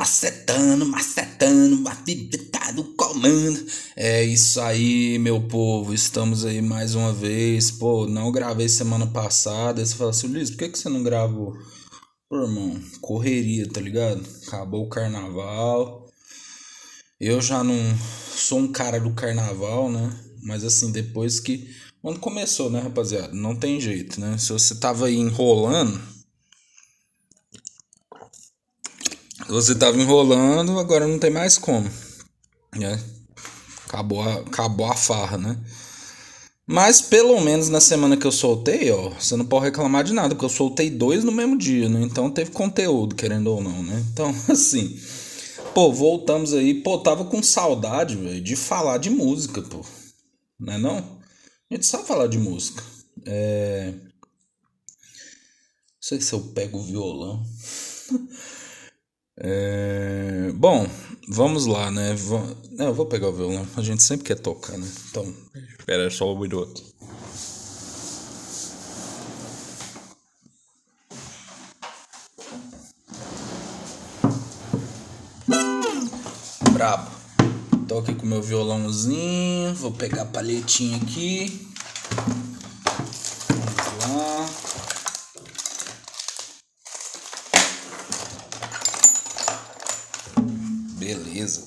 macetando, macetando, a vida tá do comando. É isso aí, meu povo. Estamos aí mais uma vez. Pô, não gravei semana passada. Você fala assim, Luiz, por que, que você não gravou? Pô, irmão, correria, tá ligado? Acabou o carnaval. Eu já não sou um cara do carnaval, né? Mas assim, depois que. Quando começou, né, rapaziada? Não tem jeito, né? Se você tava aí enrolando Você tava enrolando, agora não tem mais como. Né? Acabou a, acabou a farra, né? Mas pelo menos na semana que eu soltei, ó, você não pode reclamar de nada, porque eu soltei dois no mesmo dia, né? Então teve conteúdo, querendo ou não, né? Então, assim. Pô, voltamos aí. Pô, tava com saudade, velho, de falar de música, pô. Não é não? A gente sabe falar de música. É. Não sei se eu pego o violão. É... Bom, vamos lá, né? Não, eu vou pegar o violão. A gente sempre quer tocar, né? Então, espera só um minuto. Brabo. Tô aqui com meu violãozinho. Vou pegar a palhetinha aqui. Vamos lá. Beleza.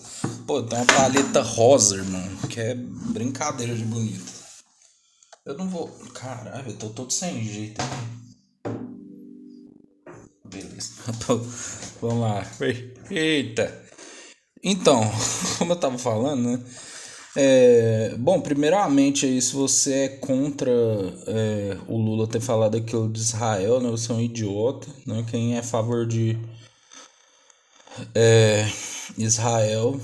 Pô, tem uma paleta rosa, irmão. Que é brincadeira de bonito. Eu não vou. Caralho, eu tô todo sem jeito aqui. Beleza. Vamos lá. Eita. Então, como eu tava falando, né? É, bom, primeiramente aí, se você é contra é, o Lula ter falado aquilo de Israel, né? Você é um idiota, né? Quem é a favor de é, Israel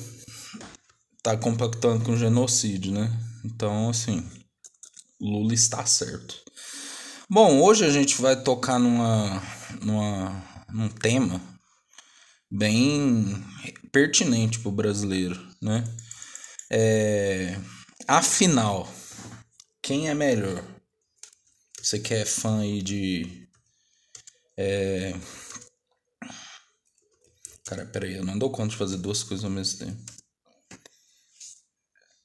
tá compactando com genocídio, né? Então, assim, Lula está certo. Bom, hoje a gente vai tocar numa, numa, num tema bem pertinente para o brasileiro, né? É, afinal, quem é melhor? Você que é fã aí de é, Cara, peraí, eu não dou conta de fazer duas coisas ao mesmo tempo.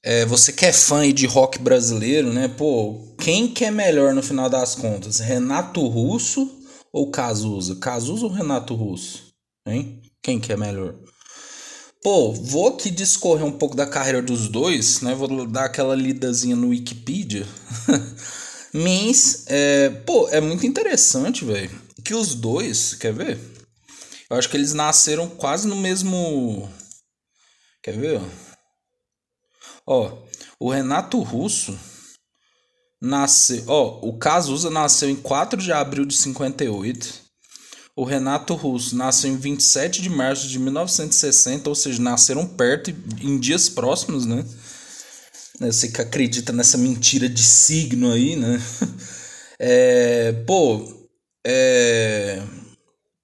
É, você que é fã de rock brasileiro, né? Pô, quem que é melhor no final das contas? Renato Russo ou Cazuza? Cazuza ou Renato Russo? Hein? Quem que é melhor? Pô, vou aqui discorrer um pouco da carreira dos dois, né? Vou dar aquela lidazinha no Wikipedia. Mas, é, pô, é muito interessante, velho. Que os dois, quer ver? Eu acho que eles nasceram quase no mesmo. Quer ver? Ó, o Renato Russo nasceu. Ó, o Cazuza nasceu em 4 de abril de 58. O Renato Russo nasceu em 27 de março de 1960, ou seja, nasceram perto em dias próximos, né? Você que acredita nessa mentira de signo aí, né? É, pô, é,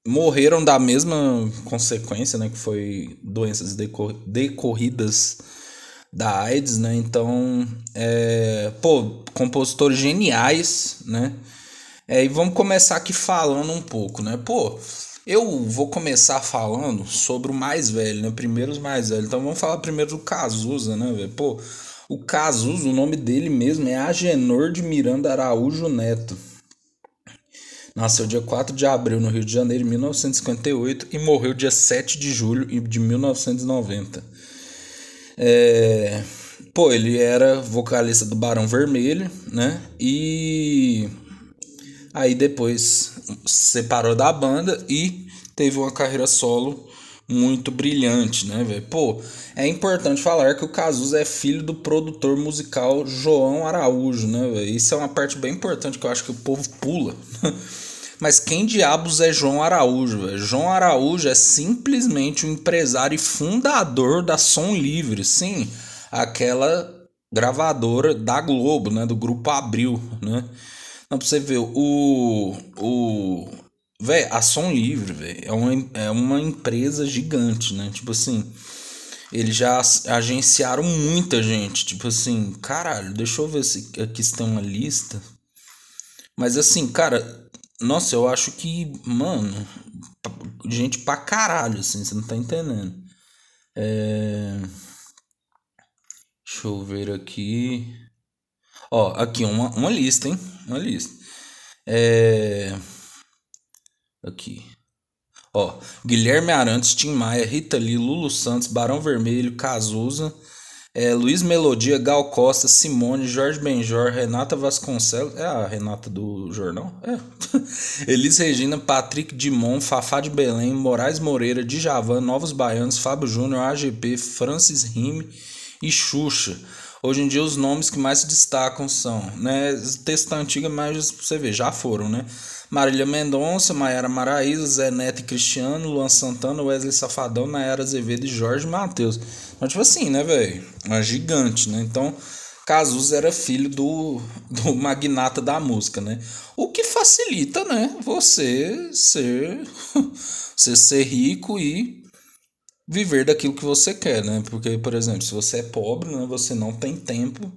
morreram da mesma consequência, né, que foi doenças decor decorridas da AIDS, né? Então, é, pô, compositores geniais, né? É, e vamos começar aqui falando um pouco, né? Pô, eu vou começar falando sobre o mais velho, né? Primeiro os mais velhos. Então vamos falar primeiro do Cazuza, né, velho? Pô, o Cazuza, o nome dele mesmo é Agenor de Miranda Araújo Neto. Nasceu dia 4 de abril no Rio de Janeiro, em 1958, e morreu dia 7 de julho de 1990. É... Pô, ele era vocalista do Barão Vermelho, né? E aí depois separou da banda e teve uma carreira solo muito brilhante, né, velho? Pô, é importante falar que o Cazuza é filho do produtor musical João Araújo, né, velho? Isso é uma parte bem importante que eu acho que o povo pula. Mas quem diabos é João Araújo? Véio? João Araújo é simplesmente um empresário e fundador da Som Livre, sim, aquela gravadora da Globo, né, do grupo Abril, né? Não, pra você ver, o. o Véi, a Som Livre, véio, é, uma, é uma empresa gigante, né? Tipo assim, eles já agenciaram muita gente. Tipo assim, caralho, deixa eu ver se aqui se tem uma lista. Mas assim, cara, nossa, eu acho que, mano, gente pra caralho, assim, você não tá entendendo. É... Deixa eu ver aqui. Ó, aqui uma, uma lista, hein? Uma lista. É... Aqui. Ó, Guilherme Arantes, Tim Maia, Rita Lee, Lulu Santos, Barão Vermelho, Cazuza, é, Luiz Melodia, Gal Costa, Simone, Jorge Benjor, Renata Vasconcelos. É a Renata do jornal? É. Elis Regina, Patrick Dimon, Fafá de Belém, Moraes Moreira, Djavan, Novos Baianos, Fábio Júnior, AGP, Francis Rime e Xuxa. Hoje em dia os nomes que mais se destacam são, né, texto antiga, mas você vê, já foram, né? Marília Mendonça, Maiara Maraíza, Zé Neto e Cristiano, Luan Santana, Wesley Safadão, Nayara Azevedo e Jorge Matheus. Então, tipo assim, né, velho? Uma gigante, né? Então, Cazuza era filho do, do magnata da música, né? O que facilita, né? Você ser, você ser rico e viver daquilo que você quer, né? Porque, por exemplo, se você é pobre, né, você não tem tempo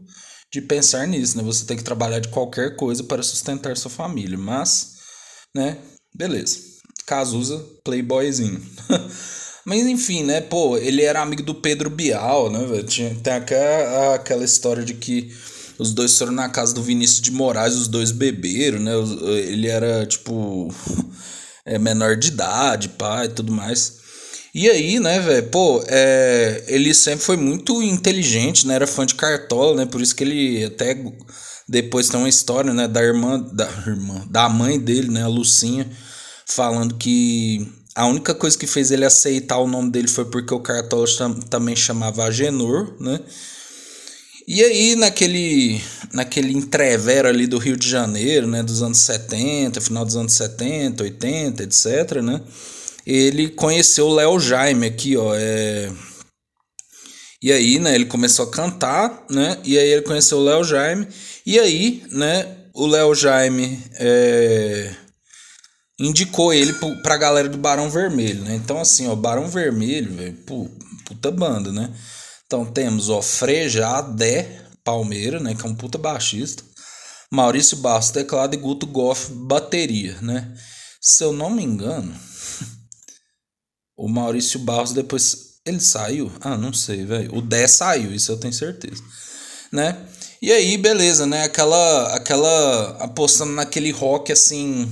de pensar nisso, né? Você tem que trabalhar de qualquer coisa para sustentar sua família, mas, né? Beleza. Cazuza, playboyzinho. mas enfim, né? Pô, ele era amigo do Pedro Bial, né? Tinha, tem aquela, aquela história de que os dois foram na casa do Vinícius de Moraes, os dois beberam, né? Ele era, tipo, é, menor de idade, pai e tudo mais. E aí, né, velho, pô, é, ele sempre foi muito inteligente, né? Era fã de Cartola, né? Por isso que ele até depois tem uma história, né, da irmã, da irmã, da mãe dele, né, a Lucinha, falando que a única coisa que fez ele aceitar o nome dele foi porque o Cartola também chamava Agenor, né? E aí, naquele, naquele entrevero ali do Rio de Janeiro, né, dos anos 70, final dos anos 70, 80, etc, né? ele conheceu o Léo Jaime aqui, ó. É... E aí, né, ele começou a cantar, né? E aí ele conheceu o Léo Jaime. E aí, né, o Léo Jaime é... indicou ele pra galera do Barão Vermelho, né? Então, assim, ó, Barão Vermelho, velho, puta banda, né? Então temos, ó, Freja Adé Palmeira, né? Que é um puta baixista. Maurício Bastos, teclado e Guto Goff, bateria, né? Se eu não me engano, o Maurício Barros depois. Ele saiu? Ah, não sei, velho. O Dé saiu, isso eu tenho certeza. Né? E aí, beleza, né? Aquela. aquela apostando naquele rock assim.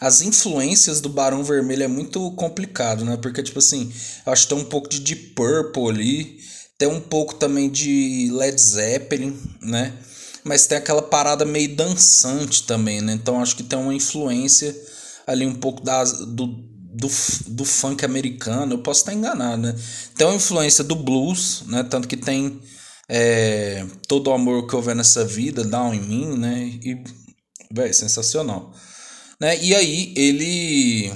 As influências do Barão Vermelho é muito complicado, né? Porque, tipo assim, eu acho que tem um pouco de Deep Purple ali. Tem um pouco também de Led Zeppelin, né? Mas tem aquela parada meio dançante também, né? Então acho que tem uma influência ali um pouco das, do, do, do funk americano, eu posso estar enganado, né? Tem uma influência do blues, né? Tanto que tem é, todo o amor que houver nessa vida, down em mim, né? E, velho, sensacional. Né? E aí ele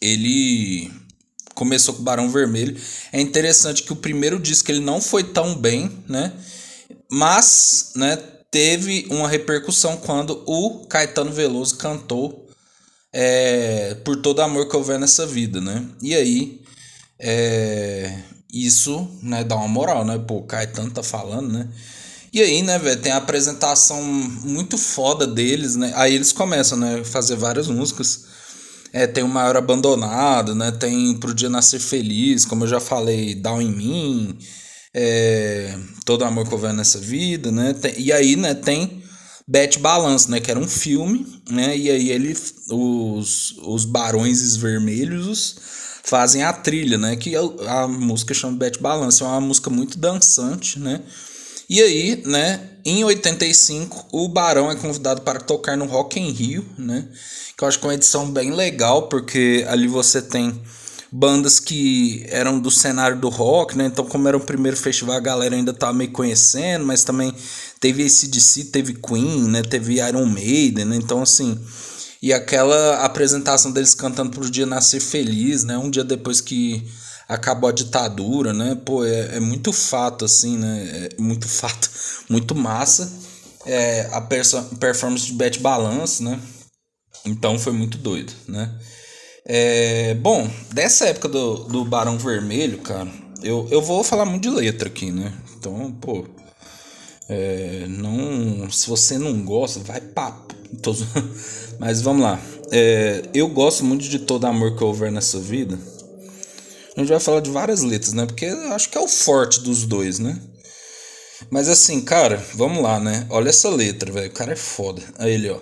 ele começou com Barão Vermelho. É interessante que o primeiro disco ele não foi tão bem, né? Mas, né, teve uma repercussão quando o Caetano Veloso cantou é, por todo amor que houver nessa vida, né? E aí, é, isso, né, dá uma moral, né? Pô, o Caetano tá falando, né? E aí, né, velho, tem a apresentação muito foda deles, né? Aí eles começam, né, fazer várias músicas. É, tem o Maior Abandonado, né? Tem Pro Dia Nascer Feliz, como eu já falei, Down em Mim, é, Todo Amor que Houver Nessa Vida, né? Tem, e aí, né, tem Bet Balance, né? Que era um filme, né? E aí ele, os, os Barões Vermelhos fazem a trilha, né? Que a, a música chama Bet Balance, é uma música muito dançante, né? E aí, né, em 85, o Barão é convidado para tocar no Rock in Rio, né? Que eu acho que é uma edição bem legal, porque ali você tem bandas que eram do cenário do rock, né? Então, como era o primeiro festival, a galera ainda tava meio conhecendo, mas também teve ACDC, teve Queen, né? Teve Iron Maiden, né? Então, assim. E aquela apresentação deles cantando pro dia nascer feliz, né? Um dia depois que acabou a ditadura, né? Pô, é, é muito fato, assim, né? É muito fato, muito massa. É, a performance de Bet Balance, né? Então foi muito doido, né? É, bom, dessa época do, do Barão Vermelho, cara, eu, eu vou falar muito de letra aqui, né? Então, pô. É, não, se você não gosta, vai pra Tô... Mas vamos lá. É, eu gosto muito de todo amor que houver nessa vida. A gente vai falar de várias letras, né? Porque acho que é o forte dos dois, né? Mas assim, cara, vamos lá, né? Olha essa letra, velho. O cara é foda. Aí ele, ó.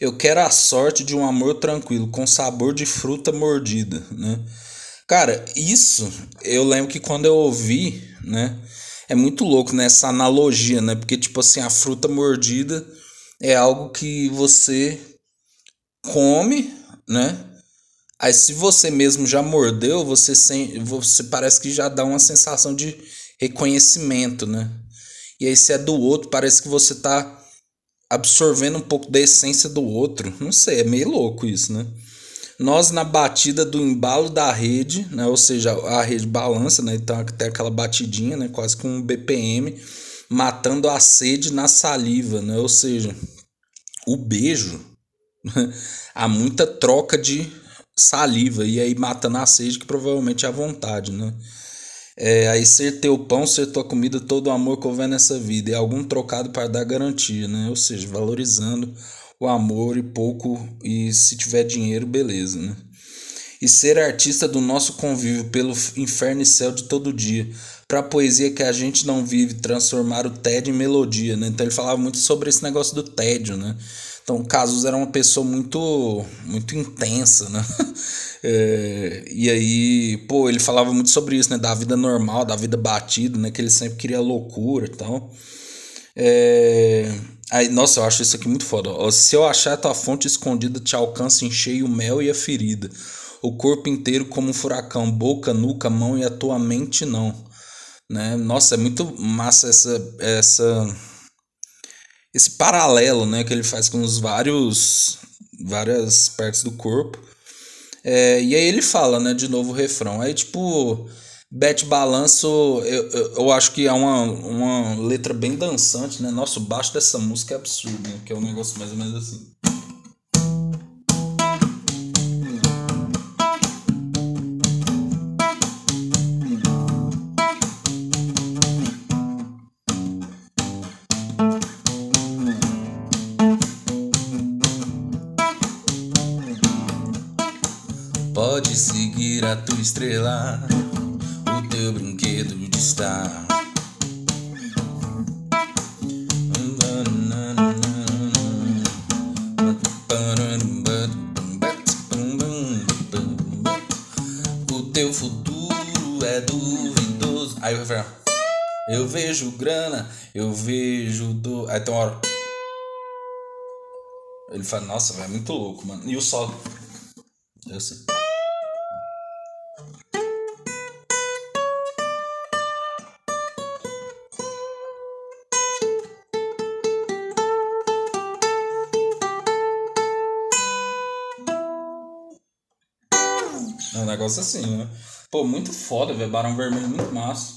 Eu quero a sorte de um amor tranquilo, com sabor de fruta mordida, né? Cara, isso eu lembro que quando eu ouvi, né? É muito louco nessa né, analogia, né? Porque, tipo assim, a fruta mordida é algo que você come, né? Aí se você mesmo já mordeu, você, sem, você parece que já dá uma sensação de reconhecimento, né? E aí se é do outro, parece que você tá absorvendo um pouco da essência do outro. Não sei, é meio louco isso, né? Nós na batida do embalo da rede, né? Ou seja, a rede balança, né? Então tem aquela batidinha, né? Quase com um BPM, matando a sede na saliva, né? Ou seja, o beijo, há muita troca de saliva e aí matando a sede que provavelmente é a vontade, né? É, aí ser teu pão, ser tua comida, todo o amor que houver nessa vida, e algum trocado para dar garantia, né? Ou seja, valorizando o amor e pouco, e se tiver dinheiro, beleza, né? E ser artista do nosso convívio pelo inferno e céu de todo dia, para a poesia que a gente não vive, transformar o tédio em melodia, né? Então ele falava muito sobre esse negócio do tédio, né? Então, Casus era uma pessoa muito, muito intensa, né? É, e aí, pô, ele falava muito sobre isso, né? Da vida normal, da vida batida, né? Que ele sempre queria loucura e tal. É, aí, nossa, eu acho isso aqui muito foda. Se eu achar a tua fonte escondida, te alcança em cheio o mel e a ferida. O corpo inteiro como um furacão, boca, nuca, mão e a tua mente não. Né? Nossa, é muito massa essa, essa esse paralelo, né, que ele faz com os vários várias partes do corpo. É, e aí ele fala, né, de novo o refrão. Aí tipo, Bete Balanço, eu, eu, eu, acho que é uma, uma letra bem dançante, né? Nossa, o baixo dessa música é absurdo, né? Que é um negócio mais ou menos assim. A tua estrela, o teu brinquedo de estar. O teu futuro é duvidoso. Aí o refrão. Eu vejo grana, eu vejo do. Aí tem uma hora. Ele fala, nossa, é muito louco, mano. E o sol. Eu sei. Negócio assim, né? Pô, muito foda, velho. Barão Vermelho muito massa.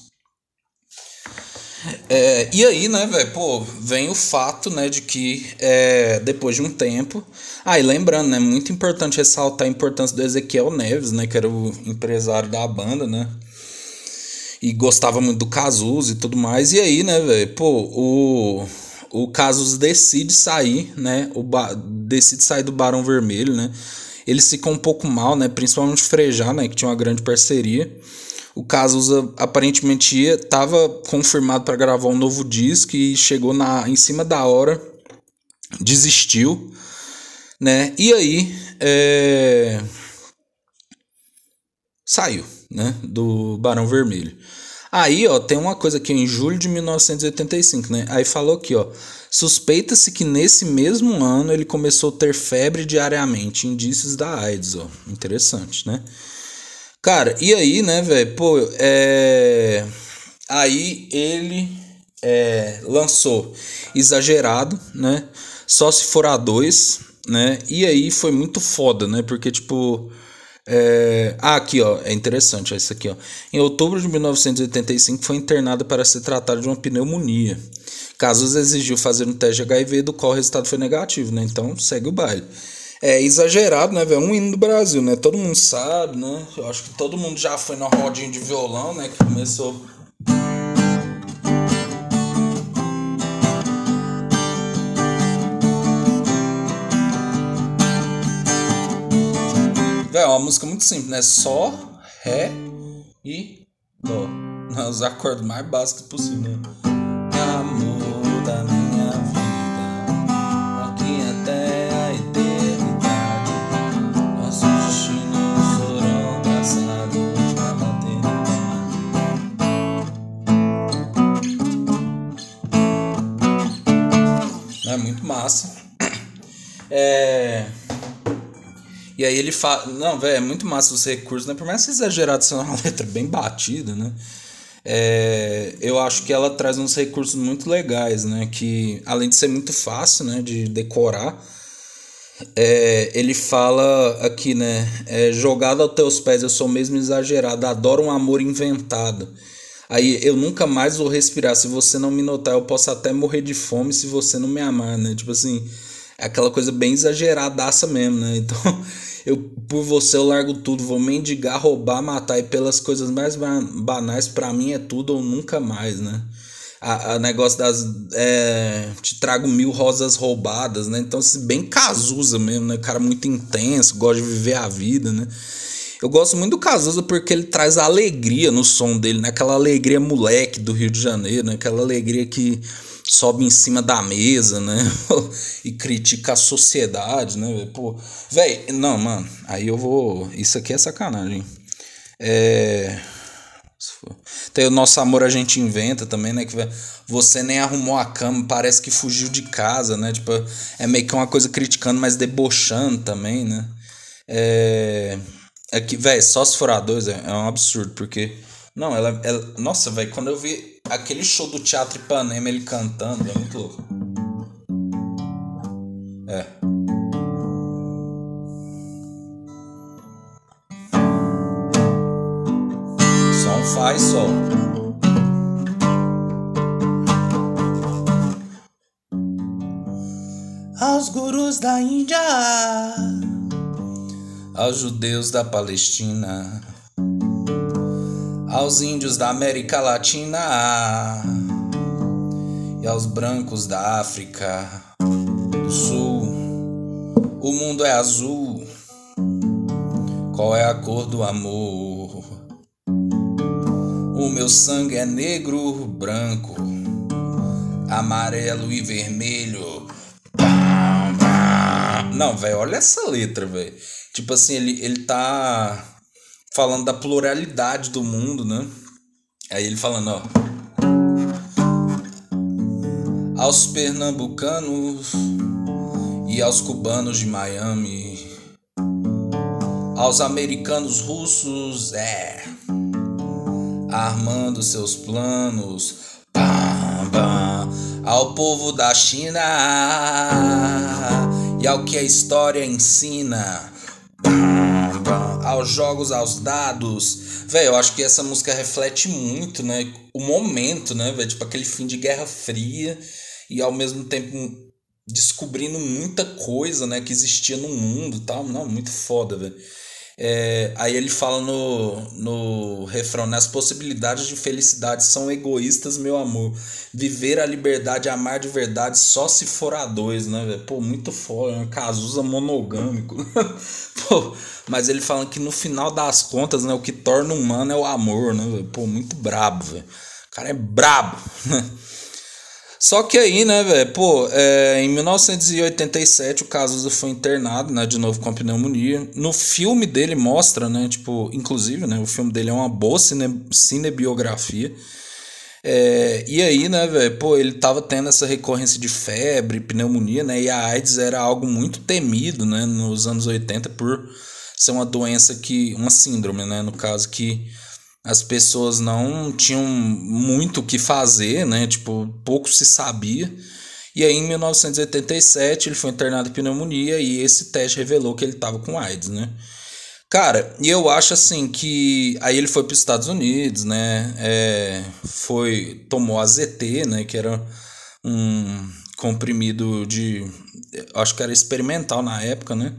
É, e aí, né, velho, pô, vem o fato, né, de que é, depois de um tempo. Ah, e lembrando, né, muito importante ressaltar a importância do Ezequiel Neves, né, que era o empresário da banda, né, e gostava muito do Casus e tudo mais. E aí, né, velho, pô, o, o Casus decide sair, né, o decide sair do Barão Vermelho, né, ele ficou um pouco mal, né? Principalmente Frejá, né? Que tinha uma grande parceria. O Cazuza aparentemente estava confirmado para gravar um novo disco e chegou na, em cima da hora, desistiu, né? E aí é... saiu, né? Do Barão Vermelho. Aí, ó, tem uma coisa aqui em julho de 1985, né? Aí falou aqui, ó. Suspeita-se que nesse mesmo ano ele começou a ter febre diariamente, indícios da AIDS, ó. Interessante, né? Cara, e aí, né, velho? Pô, é. Aí ele é, lançou Exagerado, né? Só se for a dois, né? E aí foi muito foda, né? Porque, tipo. É... Ah, aqui, ó, é interessante isso aqui, ó. Em outubro de 1985 foi internada para ser tratada de uma pneumonia. Casos exigiu fazer um teste de HIV, do qual o resultado foi negativo, né? Então segue o baile. É exagerado, né, velho? Um hino do Brasil, né? Todo mundo sabe, né? Eu acho que todo mundo já foi na rodinha de violão, né? Que começou uma música muito simples, né? Só, Ré e Dó. Os acordes mais básicos possível, né? Amor da minha vida, aqui até a eternidade. Traçados na maternidade. É muito massa. É. E aí ele fala. Não, velho, é muito massa os recursos, né? Por mais que exagerado seja uma letra bem batida, né? É, eu acho que ela traz uns recursos muito legais, né? Que além de ser muito fácil, né? De decorar, é, ele fala aqui, né? É, Jogado aos teus pés, eu sou mesmo exagerado, adoro um amor inventado. Aí eu nunca mais vou respirar. Se você não me notar, eu posso até morrer de fome se você não me amar, né? Tipo assim, é aquela coisa bem exageradaça mesmo, né? Então eu por você eu largo tudo, vou mendigar, roubar, matar e pelas coisas mais banais para mim é tudo ou nunca mais, né? A, a negócio das é, te trago mil rosas roubadas, né? Então assim, bem Cazuza mesmo, né? Cara muito intenso, gosta de viver a vida, né? Eu gosto muito do Cazuza porque ele traz alegria no som dele, né? Aquela alegria moleque do Rio de Janeiro, né? Aquela alegria que sobe em cima da mesa, né? e critica a sociedade, né? Pô, velho, não, mano, aí eu vou. Isso aqui é sacanagem. É. Tem o nosso amor a gente inventa também, né? Que você nem arrumou a cama, parece que fugiu de casa, né? Tipo, é meio que uma coisa criticando, mas debochando também, né? É. É que, velho, só se for a dois é, é um absurdo, porque. Não, ela. ela nossa, velho, quando eu vi aquele show do Teatro Ipanema, ele cantando, é muito louco. É. Som faz sol. Aos gurus da Índia, aos judeus da Palestina aos índios da América Latina e aos brancos da África do Sul. O mundo é azul. Qual é a cor do amor? O meu sangue é negro, branco, amarelo e vermelho. Não, velho, olha essa letra, velho. Tipo assim, ele, ele tá falando da pluralidade do mundo, né? Aí ele falando, ó. Aos pernambucanos e aos cubanos de Miami, aos americanos russos, é, armando seus planos, pam, pam, ao povo da China e ao que a história ensina aos jogos, aos dados. Velho, eu acho que essa música reflete muito, né? O momento, né, velho? Tipo aquele fim de Guerra Fria e ao mesmo tempo descobrindo muita coisa, né, que existia no mundo tal. Não, muito foda, velho. É, aí ele fala no, no refrão, né? As possibilidades de felicidade são egoístas, meu amor. Viver a liberdade, amar de verdade, só se for a dois, né? Pô, muito foda, né? Cazuza monogâmico. Pô, mas ele fala que no final das contas, né, o que torna humano é o amor, né, véio? Pô, muito brabo, velho. O cara é brabo, né? Só que aí, né, velho, pô, é, em 1987 o Cazuza foi internado, né, de novo com pneumonia. No filme dele mostra, né, tipo, inclusive, né, o filme dele é uma boa cine, cinebiografia. É, e aí, né, velho, pô, ele tava tendo essa recorrência de febre, pneumonia, né, e a AIDS era algo muito temido, né, nos anos 80 por ser uma doença que, uma síndrome, né, no caso que as pessoas não tinham muito o que fazer, né? Tipo, pouco se sabia. E aí, em 1987, ele foi internado em pneumonia e esse teste revelou que ele estava com AIDS, né? Cara, e eu acho assim que aí ele foi para os Estados Unidos, né? É, foi tomou AZT, né? Que era um comprimido de, acho que era experimental na época, né?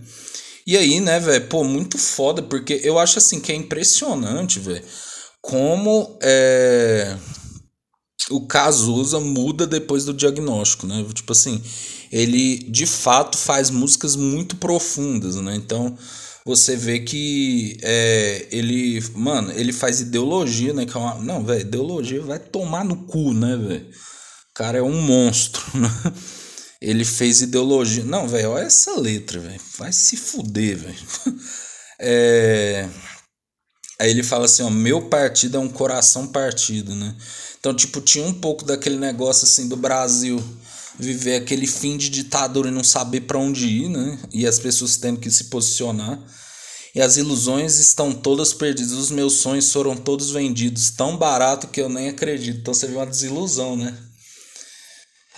E aí, né, velho, pô, muito foda porque eu acho assim que é impressionante, velho como é, o Cazuza muda depois do diagnóstico, né? Tipo assim, ele de fato faz músicas muito profundas, né? Então, você vê que é, ele, mano, ele faz ideologia, né? Que é uma, não, velho, ideologia vai tomar no cu, né, velho? Cara é um monstro, né? Ele fez ideologia. Não, velho, olha essa letra, velho. Vai se fuder, velho. É... Aí ele fala assim, ó, meu partido é um coração partido, né? Então, tipo, tinha um pouco daquele negócio assim do Brasil viver aquele fim de ditadura e não saber para onde ir, né? E as pessoas tendo que se posicionar. E as ilusões estão todas perdidas, os meus sonhos foram todos vendidos, tão barato que eu nem acredito. Então você vê uma desilusão, né?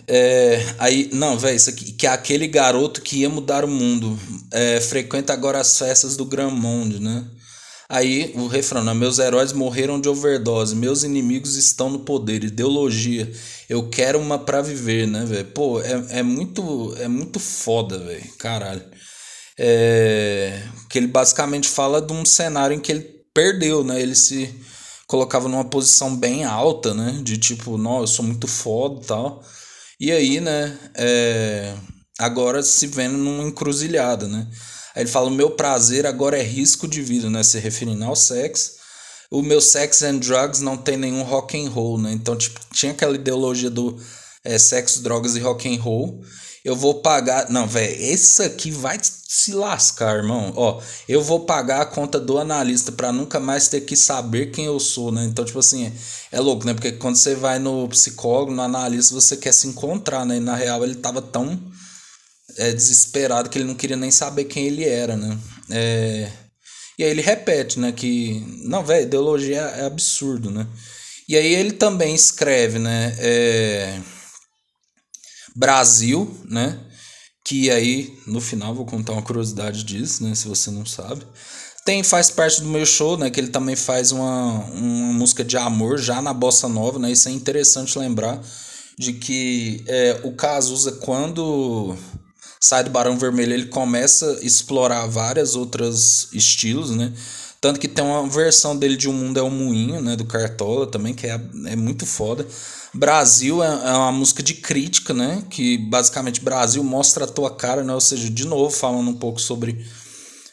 É, aí, não, velho, isso aqui, que é aquele garoto que ia mudar o mundo. É, frequenta agora as festas do Grand Monde, né? Aí o refrão, né? meus heróis morreram de overdose, meus inimigos estão no poder, ideologia. Eu quero uma pra viver, né, velho? Pô, é, é muito é muito foda, velho. Caralho. É, que ele basicamente fala de um cenário em que ele perdeu, né? Ele se colocava numa posição bem alta, né? De tipo, não, eu sou muito foda e tal. E aí, né? É, agora se vendo numa encruzilhada, né? Aí ele fala: o meu prazer agora é risco de vida, né? Se referindo ao sexo. O meu sex and drugs não tem nenhum rock and roll, né? Então, tipo, tinha aquela ideologia do é, sexo, drogas e rock and roll. Eu vou pagar. Não, velho, esse aqui vai se lascar, irmão. Ó, eu vou pagar a conta do analista para nunca mais ter que saber quem eu sou, né? Então, tipo assim, é, é louco, né? Porque quando você vai no psicólogo, no analista, você quer se encontrar, né? E na real ele tava tão é, desesperado que ele não queria nem saber quem ele era, né? É, e aí ele repete, né, que não, velho, ideologia é absurdo, né? E aí ele também escreve, né, é, Brasil, né? Que aí no final vou contar uma curiosidade disso, né, se você não sabe. Tem faz parte do meu show, né, que ele também faz uma, uma música de amor já na bossa nova, né? Isso é interessante lembrar de que é, o Cazuza quando sai do Barão Vermelho, ele começa a explorar várias outras estilos, né? Tanto que tem uma versão dele de Um Mundo é um Moinho, né? Do Cartola também, que é, é muito foda. Brasil é, é uma música de crítica, né? Que basicamente Brasil mostra a tua cara, né? Ou seja, de novo falando um pouco sobre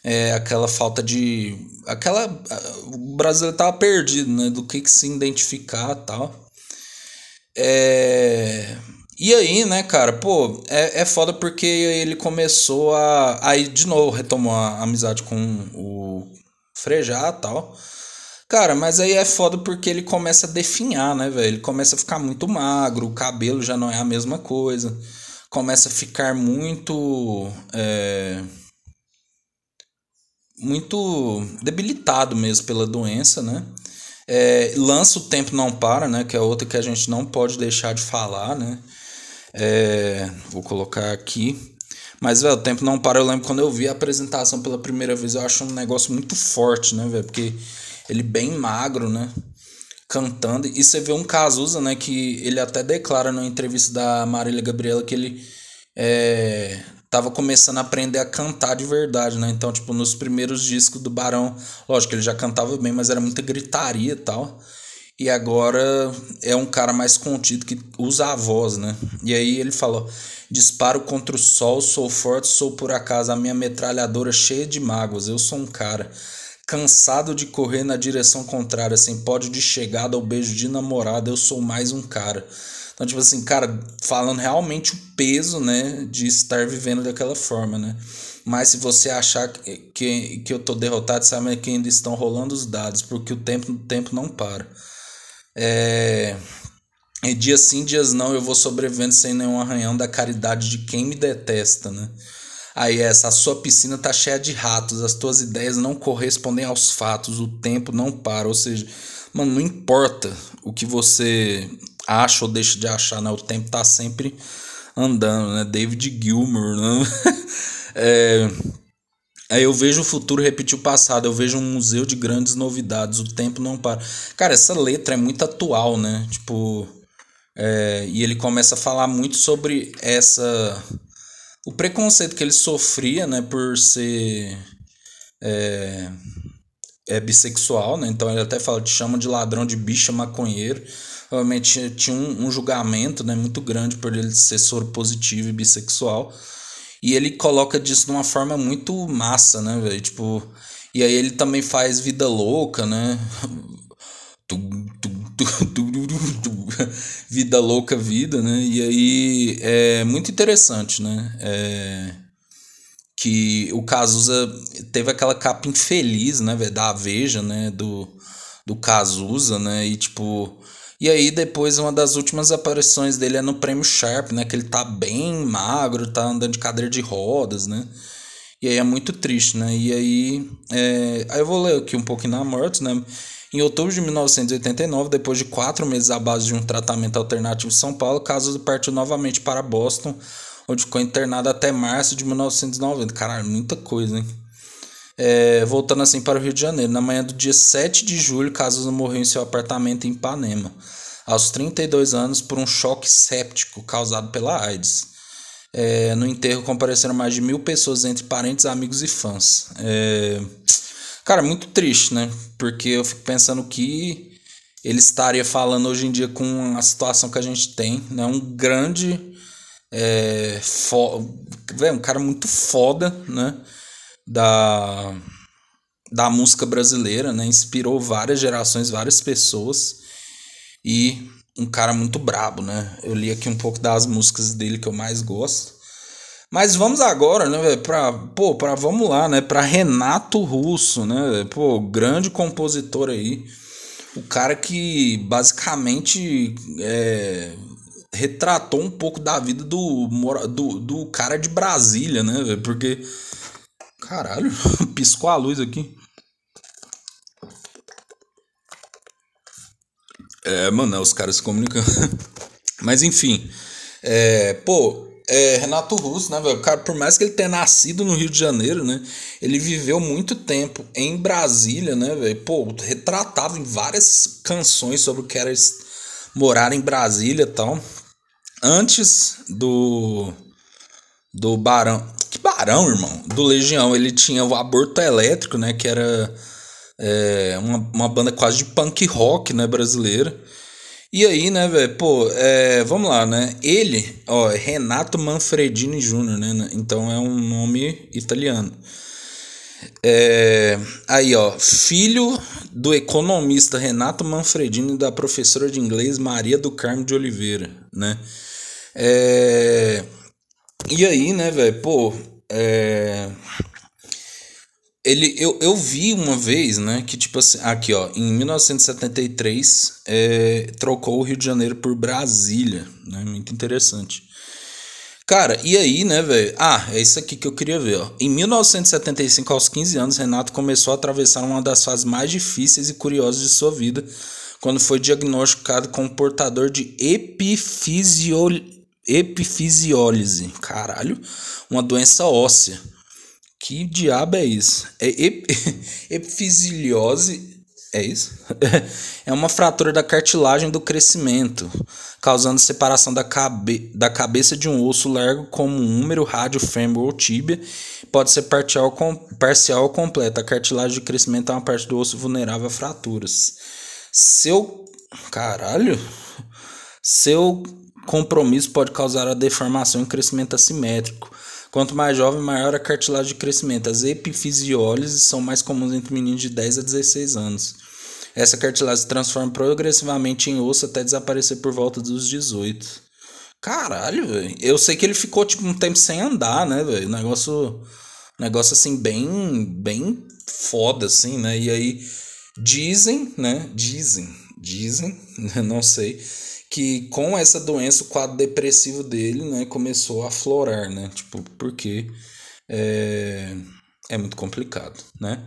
é, aquela falta de. aquela O Brasil tava perdido, né? Do que, que se identificar tal. É e aí, né, cara, pô, é, é foda porque ele começou a. Aí, de novo, retomou a amizade com o Frejá e tal. Cara, mas aí é foda porque ele começa a definhar, né, velho? Ele começa a ficar muito magro, o cabelo já não é a mesma coisa. Começa a ficar muito. É, muito debilitado mesmo pela doença, né? É, lança o Tempo Não Para, né? Que é outra que a gente não pode deixar de falar, né? É, vou colocar aqui. Mas, velho, o tempo não para. Eu lembro quando eu vi a apresentação pela primeira vez, eu acho um negócio muito forte, né, velho? Porque ele bem magro, né? Cantando. E você vê um Cazuza, né? Que ele até declara na entrevista da Marília Gabriela que ele é, tava começando a aprender a cantar de verdade, né? Então, tipo, nos primeiros discos do Barão, lógico, ele já cantava bem, mas era muita gritaria e tal e agora é um cara mais contido que usa a voz, né? E aí ele falou: disparo contra o sol, sou forte, sou por acaso a minha metralhadora cheia de mágoas. Eu sou um cara cansado de correr na direção contrária, sem pódio de chegada ao beijo de namorada, eu sou mais um cara. Então, tipo assim, cara, falando realmente o peso, né, de estar vivendo daquela forma, né? Mas se você achar que, que, que eu tô derrotado, sabe que ainda estão rolando os dados, porque o tempo, o tempo não para. É... E dias sim, dias não, eu vou sobrevivendo sem nenhum arranhão da caridade de quem me detesta, né? Aí essa, a sua piscina tá cheia de ratos, as tuas ideias não correspondem aos fatos, o tempo não para, ou seja, mano, não importa o que você acha ou deixa de achar, né? O tempo tá sempre andando, né? David Gilmour, né? é... Aí eu vejo o futuro repetir o passado, eu vejo um museu de grandes novidades, o tempo não para. Cara, essa letra é muito atual, né? Tipo. É, e ele começa a falar muito sobre essa. O preconceito que ele sofria, né, por ser. É, é bissexual, né? Então ele até fala, te chama de ladrão de bicha maconheiro. Realmente tinha um, um julgamento, né, muito grande por ele ser soro positivo e bissexual. E ele coloca disso de uma forma muito massa, né, velho? Tipo, e aí ele também faz Vida Louca, né? Vida Louca Vida, né? E aí é muito interessante, né? É, que o Cazuza teve aquela capa infeliz, né, da Veja, né, do, do Cazuza, né, e tipo... E aí depois uma das últimas aparições dele é no Prêmio Sharp, né, que ele tá bem magro, tá andando de cadeira de rodas, né, e aí é muito triste, né, e aí... É, aí eu vou ler aqui um pouquinho na morte, né, em outubro de 1989, depois de quatro meses à base de um tratamento alternativo em São Paulo, Cazuza partiu novamente para Boston, onde ficou internado até março de 1990. Caralho, muita coisa, hein? É, voltando assim para o Rio de Janeiro. Na manhã do dia 7 de julho, Cazuza morreu em seu apartamento em Ipanema, aos 32 anos, por um choque séptico causado pela AIDS. É, no enterro compareceram mais de mil pessoas, entre parentes, amigos e fãs. É, cara, muito triste, né? Porque eu fico pensando que ele estaria falando hoje em dia com a situação que a gente tem, né? Um grande é, fo... Um cara muito foda, né? Da, da música brasileira, né? Inspirou várias gerações, várias pessoas. E um cara muito brabo, né? Eu li aqui um pouco das músicas dele que eu mais gosto. Mas vamos agora, né, velho, pra, pô, pra, vamos lá, né, pra Renato Russo, né, pô, grande compositor aí, o cara que basicamente é, retratou um pouco da vida do, do, do cara de Brasília, né, Porque. Caralho, piscou a luz aqui. É, mano, é os caras se comunicando. Mas enfim. É, pô, é, Renato Russo, né, velho? Cara, por mais que ele tenha nascido no Rio de Janeiro, né? Ele viveu muito tempo em Brasília, né, velho? Pô, retratava em várias canções sobre o que era morar em Brasília e tal antes do do Barão. Que Barão, irmão? Do Legião. Ele tinha o Aborto Elétrico, né? Que era é, uma, uma banda quase de punk rock, né? Brasileira. E aí, né, velho? Pô, é, vamos lá, né? Ele, ó, Renato Manfredini Jr., né? Então é um nome italiano. É, aí, ó, filho do economista Renato Manfredini e da professora de inglês Maria do Carmo de Oliveira, né? É... E aí, né, velho, pô, é... Ele, eu, eu vi uma vez, né, que tipo assim, aqui ó, em 1973 é, trocou o Rio de Janeiro por Brasília, né, muito interessante. Cara, e aí, né, velho? Ah, é isso aqui que eu queria ver, ó. Em 1975, aos 15 anos, Renato começou a atravessar uma das fases mais difíceis e curiosas de sua vida, quando foi diagnosticado como portador de epifisiologia epifisiólise. Caralho, uma doença óssea. Que diabo é isso? É ep epifisiose. É isso? é uma fratura da cartilagem do crescimento, causando separação da, cabe da cabeça de um osso largo como um húmero, rádio, fêmur ou tíbia. Pode ser parcial, com parcial ou completa. A cartilagem de crescimento é uma parte do osso vulnerável a fraturas. Seu. Caralho! Seu compromisso pode causar a deformação e crescimento assimétrico. Quanto mais jovem, maior a cartilagem de crescimento. As epifisiólises são mais comuns entre meninos de 10 a 16 anos. Essa cartilagem se transforma progressivamente em osso até desaparecer por volta dos 18. Caralho, velho. Eu sei que ele ficou tipo um tempo sem andar, né, velho? Negócio negócio assim bem bem foda assim, né? E aí dizem, né? Dizem, dizem, não sei que com essa doença o quadro depressivo dele, né, começou a florar, né, tipo, porque é, é muito complicado, né.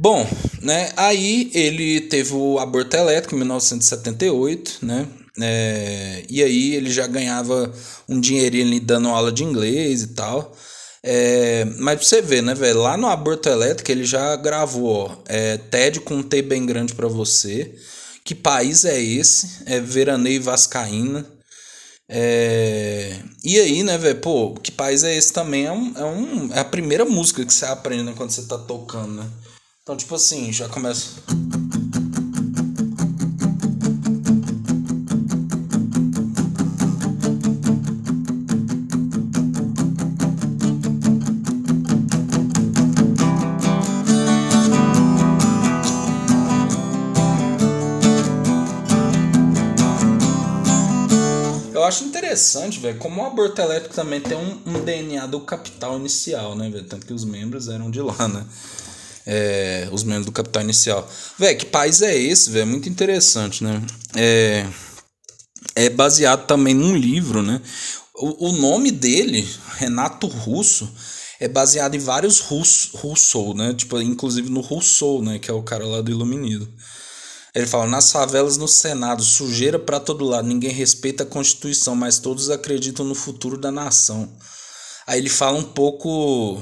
Bom, né, aí ele teve o aborto elétrico em 1978, né, é, e aí ele já ganhava um dinheirinho ali dando aula de inglês e tal, é, mas pra você ver, né, velho? Lá no Aborto Elétrico ele já gravou ó, é, TED com um T bem grande para você. Que país é esse? É veraneio vascaína. É... E aí, né, velho? Pô, que país é esse também? É, um, é, um, é a primeira música que você aprende quando você tá tocando, né? Então, tipo assim, já começa. Interessante, velho, como o aborto elétrico também tem um, um DNA do capital inicial, né, velho? Tanto que os membros eram de lá, né? É, os membros do capital inicial. Velho, que país é esse, velho? Muito interessante, né? É, é baseado também num livro, né? O, o nome dele, Renato Russo, é baseado em vários Rus, Rousseau, né? Tipo, inclusive no Rousseau, né? Que é o cara lá do Iluminismo. Ele fala: nas favelas, no Senado, sujeira para todo lado, ninguém respeita a Constituição, mas todos acreditam no futuro da nação. Aí ele fala um pouco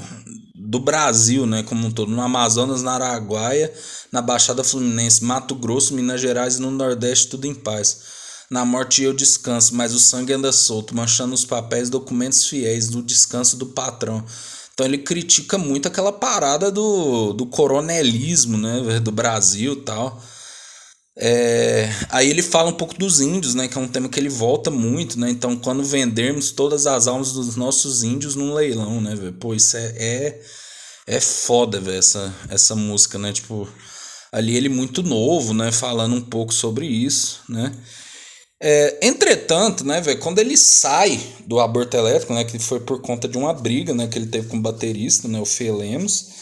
do Brasil, né, como um todo, no Amazonas, na Araguaia, na Baixada Fluminense, Mato Grosso, Minas Gerais e no Nordeste, tudo em paz. Na morte eu descanso, mas o sangue anda solto, manchando os papéis documentos fiéis do descanso do patrão. Então ele critica muito aquela parada do, do coronelismo, né, do Brasil tal. É, aí ele fala um pouco dos índios, né, que é um tema que ele volta muito, né? Então, quando vendermos todas as almas dos nossos índios num leilão, né, velho? Pô, isso é é, é foda, velho, essa, essa música, né? Tipo, ali ele muito novo, né, falando um pouco sobre isso, né? É, entretanto, né, velho, quando ele sai do aborto elétrico, né, que foi por conta de uma briga, né, que ele teve com o baterista, né, o Felemos,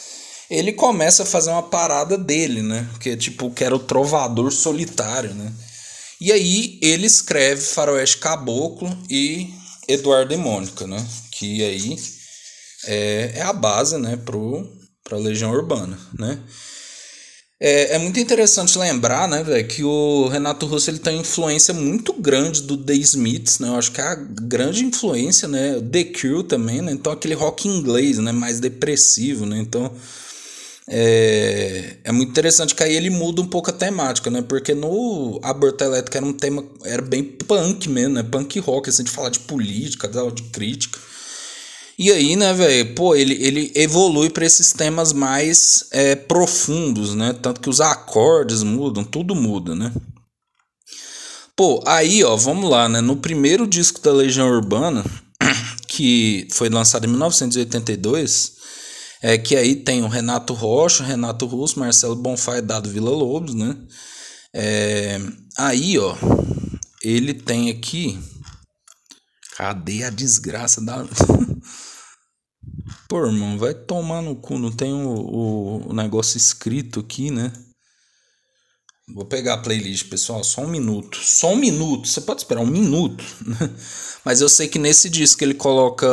ele começa a fazer uma parada dele, né, que tipo, que era o trovador solitário, né. E aí ele escreve Faroeste Caboclo e Eduardo e Mônica, né, que aí é, é a base, né, pro, pra Legião Urbana, né. É, é muito interessante lembrar, né, véio, que o Renato Russo ele tem influência muito grande do The Smiths, né? Eu acho que é a grande influência, né? The Cure também, né? Então aquele rock inglês, né? Mais depressivo, né? Então é, é muito interessante que aí ele muda um pouco a temática, né? Porque no Aborto Elétrico era um tema, era bem punk mesmo, né? Punk rock, assim, de falar de política, de crítica. E aí, né, velho, pô, ele, ele evolui para esses temas mais é, profundos, né? Tanto que os acordes mudam, tudo muda, né? Pô, aí, ó, vamos lá, né? No primeiro disco da Legião Urbana, que foi lançado em 1982, é que aí tem o Renato Rocha, Renato Russo, Marcelo Bonfá e Dado Vila Lobos, né? É, aí, ó, ele tem aqui. Cadê a desgraça da. Pô, irmão, vai tomar no cu, não tem o, o, o negócio escrito aqui, né? Vou pegar a playlist, pessoal, só um minuto. Só um minuto, você pode esperar um minuto, né? Mas eu sei que nesse disco ele coloca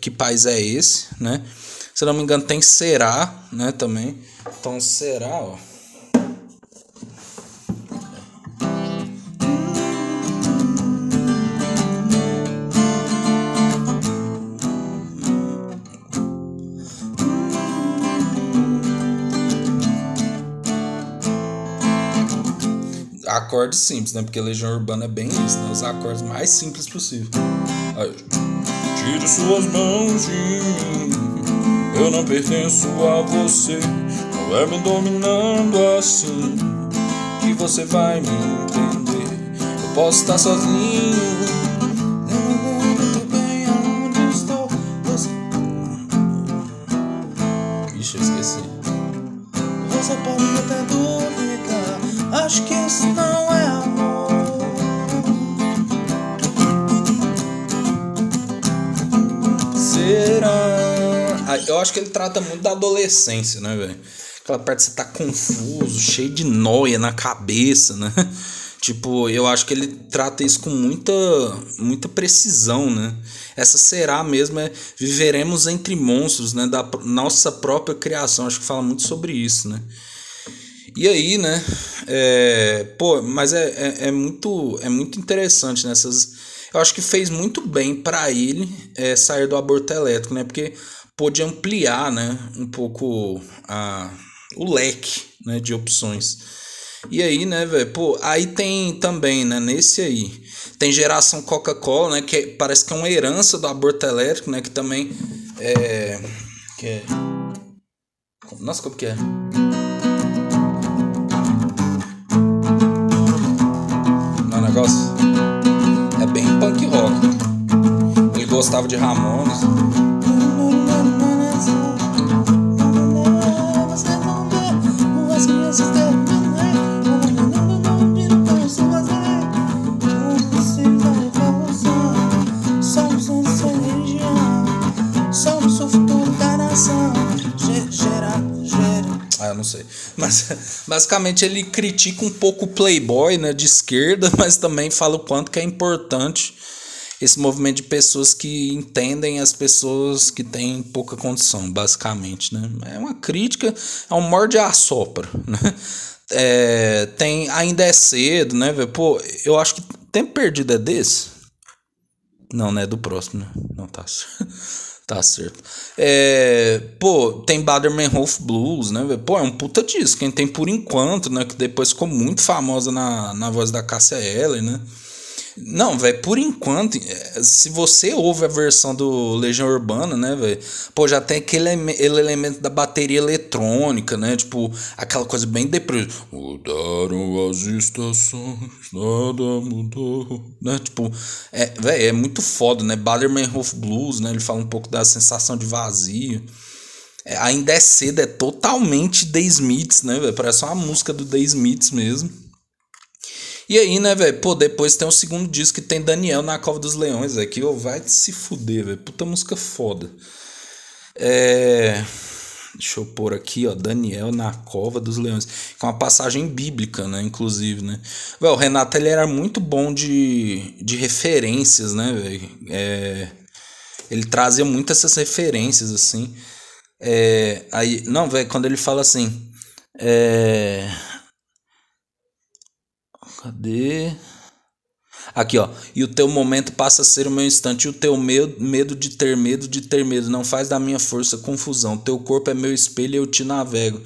Que País é Esse, né? Se não me engano, tem Será, né, também. Então, Será, ó. acordes simples, né? Porque Legião Urbana é bem isso, né? Os acordes mais simples possível. Aí. Tire suas mãos de eu não pertenço a você. Não é me dominando assim que você vai me entender. Eu posso estar sozinho. Eu acho que ele trata muito da adolescência, né, velho? Aquela parte que você tá confuso, cheio de noia na cabeça, né? Tipo, eu acho que ele trata isso com muita, muita precisão, né? Essa será mesmo é viveremos entre monstros, né? Da nossa própria criação. Acho que fala muito sobre isso, né? E aí, né? É, pô, mas é, é, é muito é muito interessante nessas. Eu acho que fez muito bem para ele é, sair do aborto elétrico, né? Porque pôde ampliar, né? Um pouco a, o leque, né? De opções. E aí, né, velho? Pô, aí tem também, né? Nesse aí tem geração Coca-Cola, né? Que parece que é uma herança do aborto elétrico, né? Que também é. Que é. Nossa, como que é? Não é negócio? É bem punk rock. Ele gostava de Ramones. Basicamente ele critica um pouco o playboy, né, de esquerda, mas também fala o quanto que é importante esse movimento de pessoas que entendem as pessoas que têm pouca condição, basicamente, né? É uma crítica, é um morde a sopra, né? É, tem ainda é cedo, né, velho? Pô, eu acho que tempo perdido é desse. Não, não é do próximo, né? Não tá. Tá certo. É, pô, tem Baderman Wolf Blues, né? Pô, é um puta disco. Quem tem por enquanto, né? Que depois ficou muito famosa na, na voz da Cássia Eller, né? Não, velho, por enquanto, é, se você ouve a versão do Legião Urbana, né, velho, pô, já tem aquele, aquele elemento da bateria eletrônica, né, tipo, aquela coisa bem depressa. Mudaram as estações, nada mudou, né, tipo, é, velho, é muito foda, né, Badermanhof Blues, né, ele fala um pouco da sensação de vazio. É, ainda é cedo, é totalmente The Smiths, né, velho, parece uma música do The Smiths mesmo. E aí, né, velho? Pô, depois tem o segundo disco que tem Daniel na Cova dos Leões, aqui, ó, vai se fuder, velho. Puta música foda. É. Deixa eu pôr aqui, ó, Daniel na Cova dos Leões. Com uma passagem bíblica, né, inclusive, né. Véio, o Renato, ele era muito bom de, de referências, né, velho. É, ele trazia muitas essas referências, assim. É, aí, não, velho, quando ele fala assim... É, Cadê? Aqui, ó. E o teu momento passa a ser o meu instante. E o teu medo, medo de ter medo de ter medo. Não faz da minha força confusão. Teu corpo é meu espelho e eu te navego.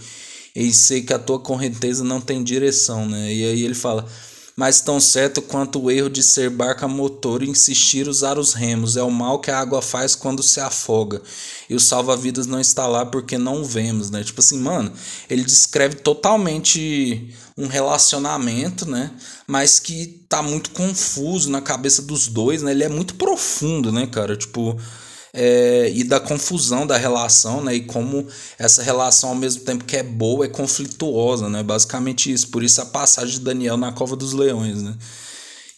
E sei que a tua correnteza não tem direção, né? E aí ele fala mas tão certo quanto o erro de ser barca motor e insistir usar os remos. É o mal que a água faz quando se afoga. E o salva-vidas não está lá porque não vemos, né? Tipo assim, mano, ele descreve totalmente um relacionamento, né? Mas que tá muito confuso na cabeça dos dois, né? Ele é muito profundo, né, cara? Tipo, é, e da confusão da relação, né? E como essa relação, ao mesmo tempo que é boa, é conflituosa, né? Basicamente isso. Por isso a passagem de Daniel na Cova dos Leões, né?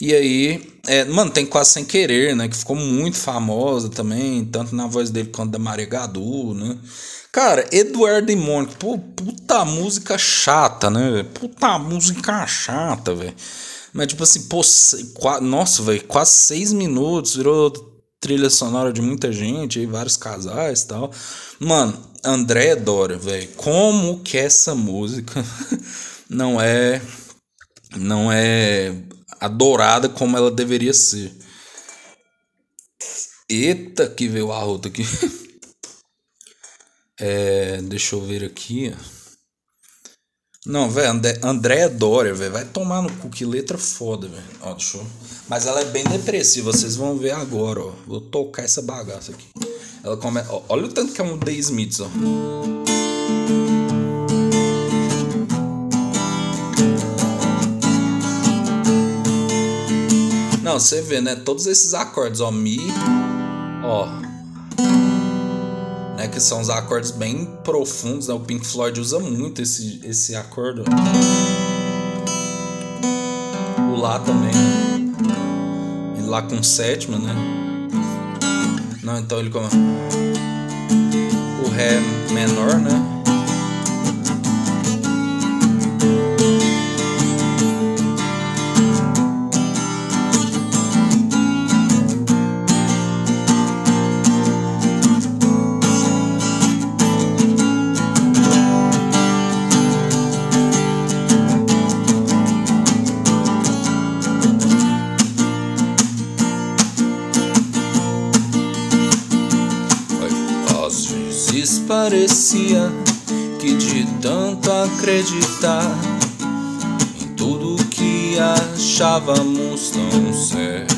E aí, é, mano, tem Quase Sem Querer, né? Que ficou muito famosa também, tanto na voz dele quanto da Maria Gadu, né? Cara, Eduardo e Mônica, pô, puta música chata, né? Puta música chata, velho. Mas, tipo assim, pô, nossa, velho, quase seis minutos, virou trilha sonora de muita gente, aí vários casais e tal. Mano, André Dora, velho, como que essa música não é não é adorada como ela deveria ser. Eita, que veio a rota aqui. É, deixa eu ver aqui. Não, velho, André, Andréa Dória, velho, vai tomar no cu, que letra foda, velho. Ó, deixa eu... Mas ela é bem depressiva, vocês vão ver agora, ó. Vou tocar essa bagaça aqui. Ela começa. Olha o tanto que é um The Smiths, ó. Não, você vê, né? Todos esses acordes, ó. Mi, ó né, que são os acordes bem profundos. Né? O Pink Floyd usa muito esse, esse acorde. O Lá também. Né? E Lá com sétima, né? Não, então ele como. O Ré menor, né? Parecia que de tanto acreditar em tudo que achávamos tão certo,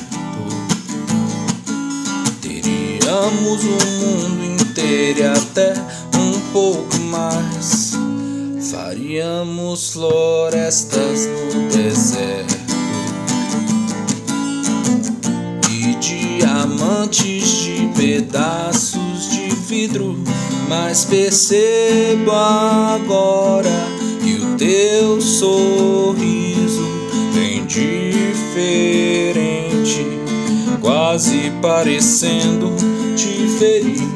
teríamos o mundo inteiro e até um pouco mais. Faríamos florestas no deserto e diamantes de pedaços de vidro mas percebo agora que o teu sorriso bem diferente, quase parecendo te ferir.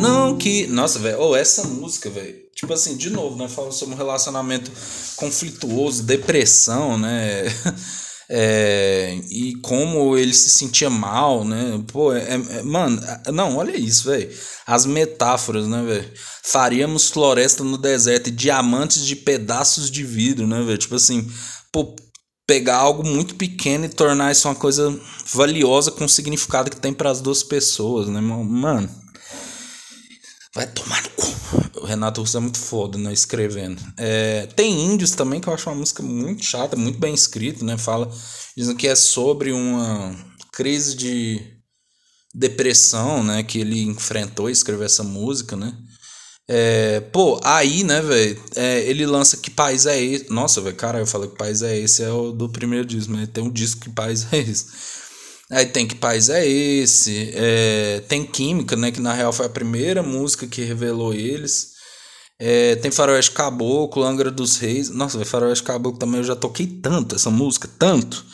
Não que. Nossa, velho. Oh, essa música, velho. Tipo assim, de novo, né? Fala sobre um relacionamento conflituoso, depressão, né? É, e como ele se sentia mal, né? Pô, é, é, mano, não, olha isso, velho. As metáforas, né, velho? Faríamos floresta no deserto e diamantes de pedaços de vidro, né, velho? Tipo assim, pô, pegar algo muito pequeno e tornar isso uma coisa valiosa com o significado que tem para as duas pessoas, né, mano? Vai tomar no cu. O Renato Russo é muito foda, né? Escrevendo. É, tem Índios também, que eu acho uma música muito chata, muito bem escrita, né? Fala. Dizem que é sobre uma crise de depressão, né? Que ele enfrentou e escreveu essa música, né? É, pô, aí, né, velho? É, ele lança Que País é Esse? Nossa, velho, cara, eu falei Que País é Esse? É o do primeiro disco, mas tem um disco Que País é Esse? Aí tem Que País é Esse? É, tem Química, né? Que na real foi a primeira música que revelou eles. É, tem Faroeste Caboclo, Angra dos Reis. Nossa, Faroeste Caboclo também eu já toquei tanto essa música, tanto.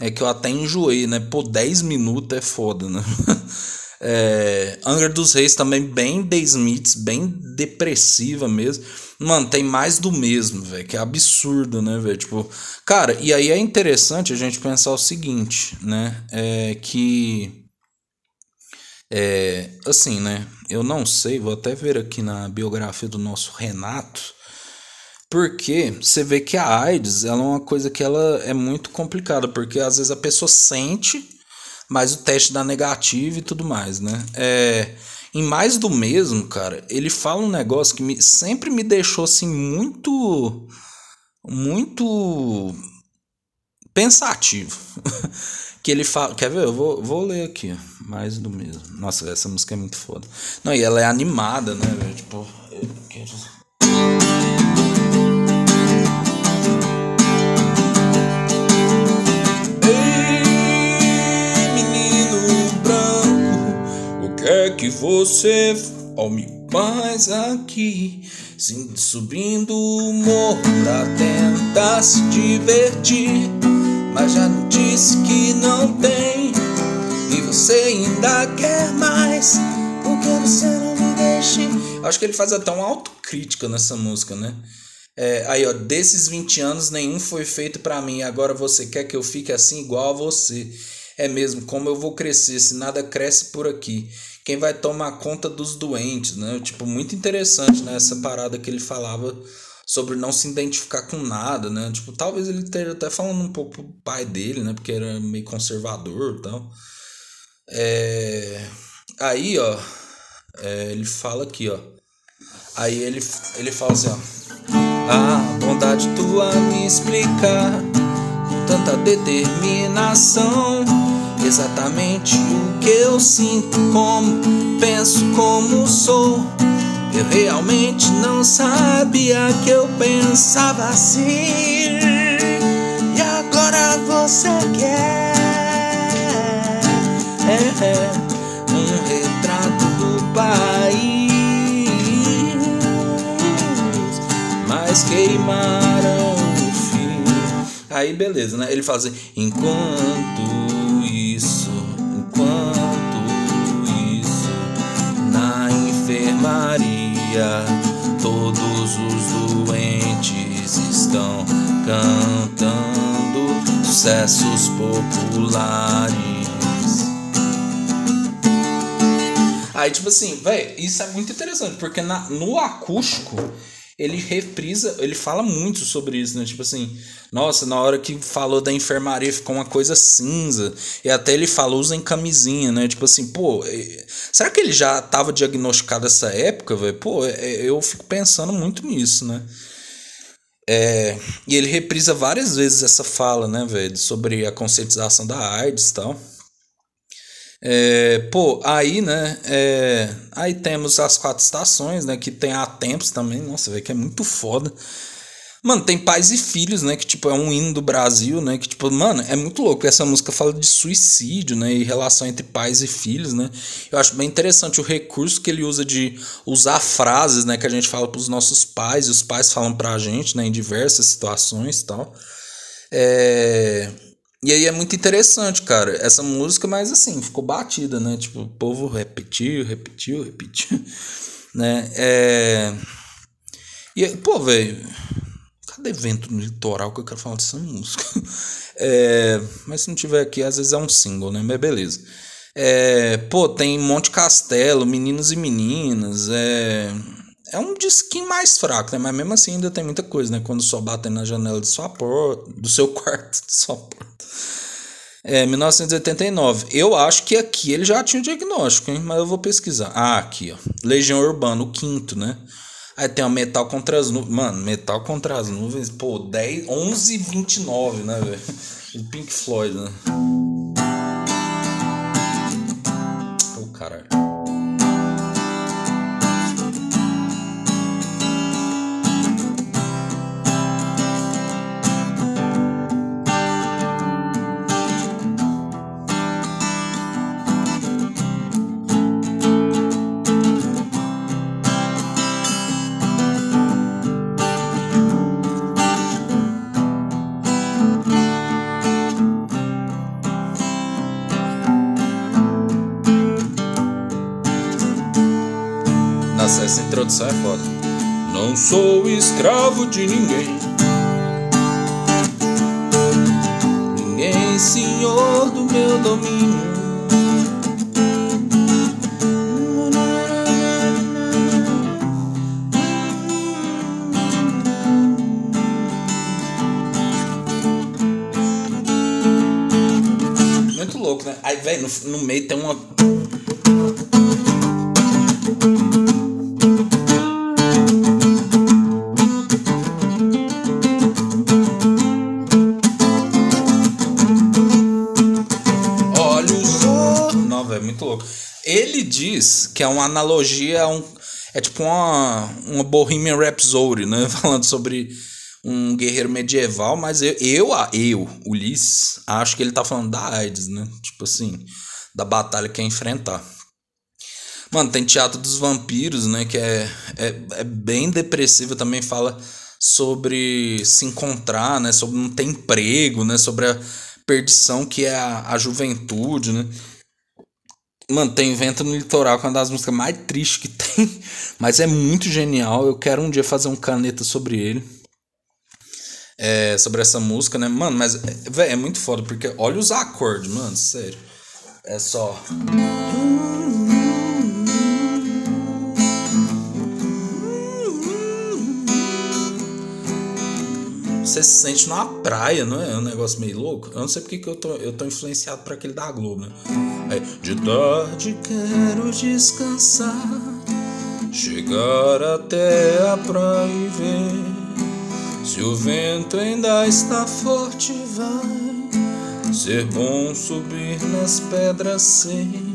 É que eu até enjoei, né? Pô, 10 minutos é foda, né? É, Angra dos Reis também bem The Smiths, bem depressiva mesmo. Mano, tem mais do mesmo, velho, que é absurdo, né, velho? Tipo, cara, e aí é interessante a gente pensar o seguinte, né? É que é, assim, né? Eu não sei, vou até ver aqui na biografia do nosso Renato, porque você vê que a AIDS ela é uma coisa que ela é muito complicada, porque às vezes a pessoa sente mas o teste dá negativo e tudo mais, né? É, em mais do mesmo, cara, ele fala um negócio que me, sempre me deixou assim muito. muito. pensativo. que ele fala. Quer ver? Eu vou, vou ler aqui. Mais do mesmo. Nossa, essa música é muito foda. Não, e ela é animada, né, velho? Tipo. Eu quero... que você me mais aqui? Subindo o morro pra tentar se divertir. Mas já não disse que não tem. E você ainda quer mais. Por que você não me deixe? Acho que ele faz até uma autocrítica nessa música, né? É, aí, ó, desses 20 anos, nenhum foi feito para mim. Agora você quer que eu fique assim igual a você. É mesmo, como eu vou crescer se nada cresce por aqui? Quem vai tomar conta dos doentes, né? Tipo, muito interessante, né? Essa parada que ele falava sobre não se identificar com nada, né? Tipo, talvez ele esteja até falando um pouco pro pai dele, né? Porque era meio conservador e tal. É... Aí, ó, é, ele fala aqui, ó. Aí ele, ele fala assim, ó. A bondade tua me explicar com tanta determinação exatamente o que eu sinto, como penso, como sou. Eu realmente não sabia que eu pensava assim. E agora você quer é, é, um retrato do país, mas queimaram o fim. Aí beleza, né? Ele fala assim: enquanto enfermaria, todos os doentes estão cantando sucessos populares. Aí, tipo assim, velho, isso é muito interessante, porque na, no acústico ele reprisa, ele fala muito sobre isso, né? Tipo assim, nossa, na hora que falou da enfermaria ficou uma coisa cinza. E até ele falou usem camisinha, né? Tipo assim, pô, será que ele já estava diagnosticado essa época, velho? Pô, é, eu fico pensando muito nisso, né? É, e ele reprisa várias vezes essa fala, né, velho, sobre a conscientização da AIDS e tal. É, pô, aí, né? É, aí temos as quatro estações, né? Que tem há tempos também. Nossa, velho, que é muito foda. Mano, tem pais e filhos, né? Que, tipo, é um hino do Brasil, né? Que, tipo, mano, é muito louco. Essa música fala de suicídio, né? E relação entre pais e filhos, né? Eu acho bem interessante o recurso que ele usa de usar frases, né? Que a gente fala pros nossos pais, e os pais falam pra gente, né? Em diversas situações e tal. É e aí é muito interessante, cara, essa música, mas assim, ficou batida, né? Tipo, o povo repetiu, repetiu, repetiu. Né? É... E, pô, velho, cadê evento no litoral que eu quero falar dessa música? É... Mas se não tiver aqui, às vezes é um single, né? Mas beleza. É... Pô, tem Monte Castelo, Meninos e Meninas, é... É um disquinho mais fraco, né? Mas mesmo assim ainda tem muita coisa, né? Quando só batem na janela de sua porta, do seu quarto, de sua porta. É, 1989. Eu acho que aqui ele já tinha o diagnóstico, hein? Mas eu vou pesquisar. Ah, aqui, ó. Legião Urbana, o quinto, né? Aí tem o Metal contra as nuvens. Mano, Metal contra as nuvens, pô, 10, 11 e 29, né, velho? Pink Floyd, né? Ô, caralho. Introdução é foda. Não sou escravo de ninguém. Ninguém senhor do meu domínio. Muito louco, né? Aí, velho, no, no meio tem uma uma analogia um. É tipo uma, uma Bohemian Rhapsody, né? Falando sobre um guerreiro medieval, mas eu, eu, eu, Ulisses, acho que ele tá falando da AIDS, né? Tipo assim, da batalha que é enfrentar. Mano, tem Teatro dos Vampiros, né? Que é, é, é bem depressivo, também fala sobre se encontrar, né? Sobre não ter emprego, né? Sobre a perdição que é a, a juventude, né? Mano, tem Vento no Litoral, que é uma das músicas mais tristes que tem. Mas é muito genial. Eu quero um dia fazer um caneta sobre ele. É, sobre essa música, né? Mano, mas, velho, é muito foda, porque olha os acordes, mano, sério. É só. Você se sente numa praia, não é? É um negócio meio louco. Eu não sei porque que eu tô, eu tô influenciado por aquele da Globo, né? Aí, de tarde quero descansar, chegar até a praia e ver se o vento ainda está forte. Vai ser bom subir nas pedras sem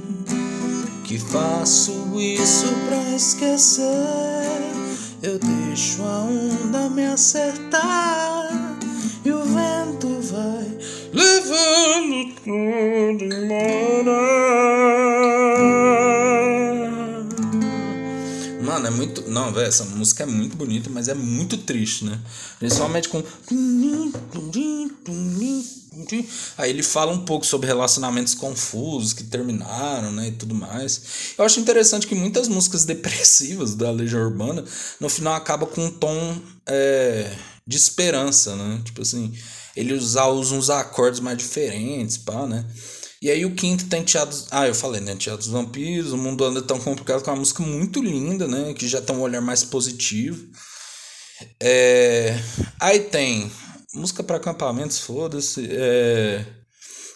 que faço isso pra esquecer. Eu deixo a onda me acertar e o vento vai levando tudo embora. Mano, é muito. Não, velho, essa música é muito bonita, mas é muito triste, né? Principalmente com. Aí ele fala um pouco sobre relacionamentos confusos que terminaram, né, e tudo mais. Eu acho interessante que muitas músicas depressivas da Legião Urbana, no final acaba com um tom é, de esperança, né? Tipo assim, ele usa, usa uns acordes mais diferentes, pá, né? E aí o quinto tem Teatro... Ah, eu falei, né? Teatro dos Vampiros, O Mundo Anda Tão Complicado, com uma música muito linda, né? Que já tem um olhar mais positivo. É... Aí tem música para acampamentos, foda-se. É...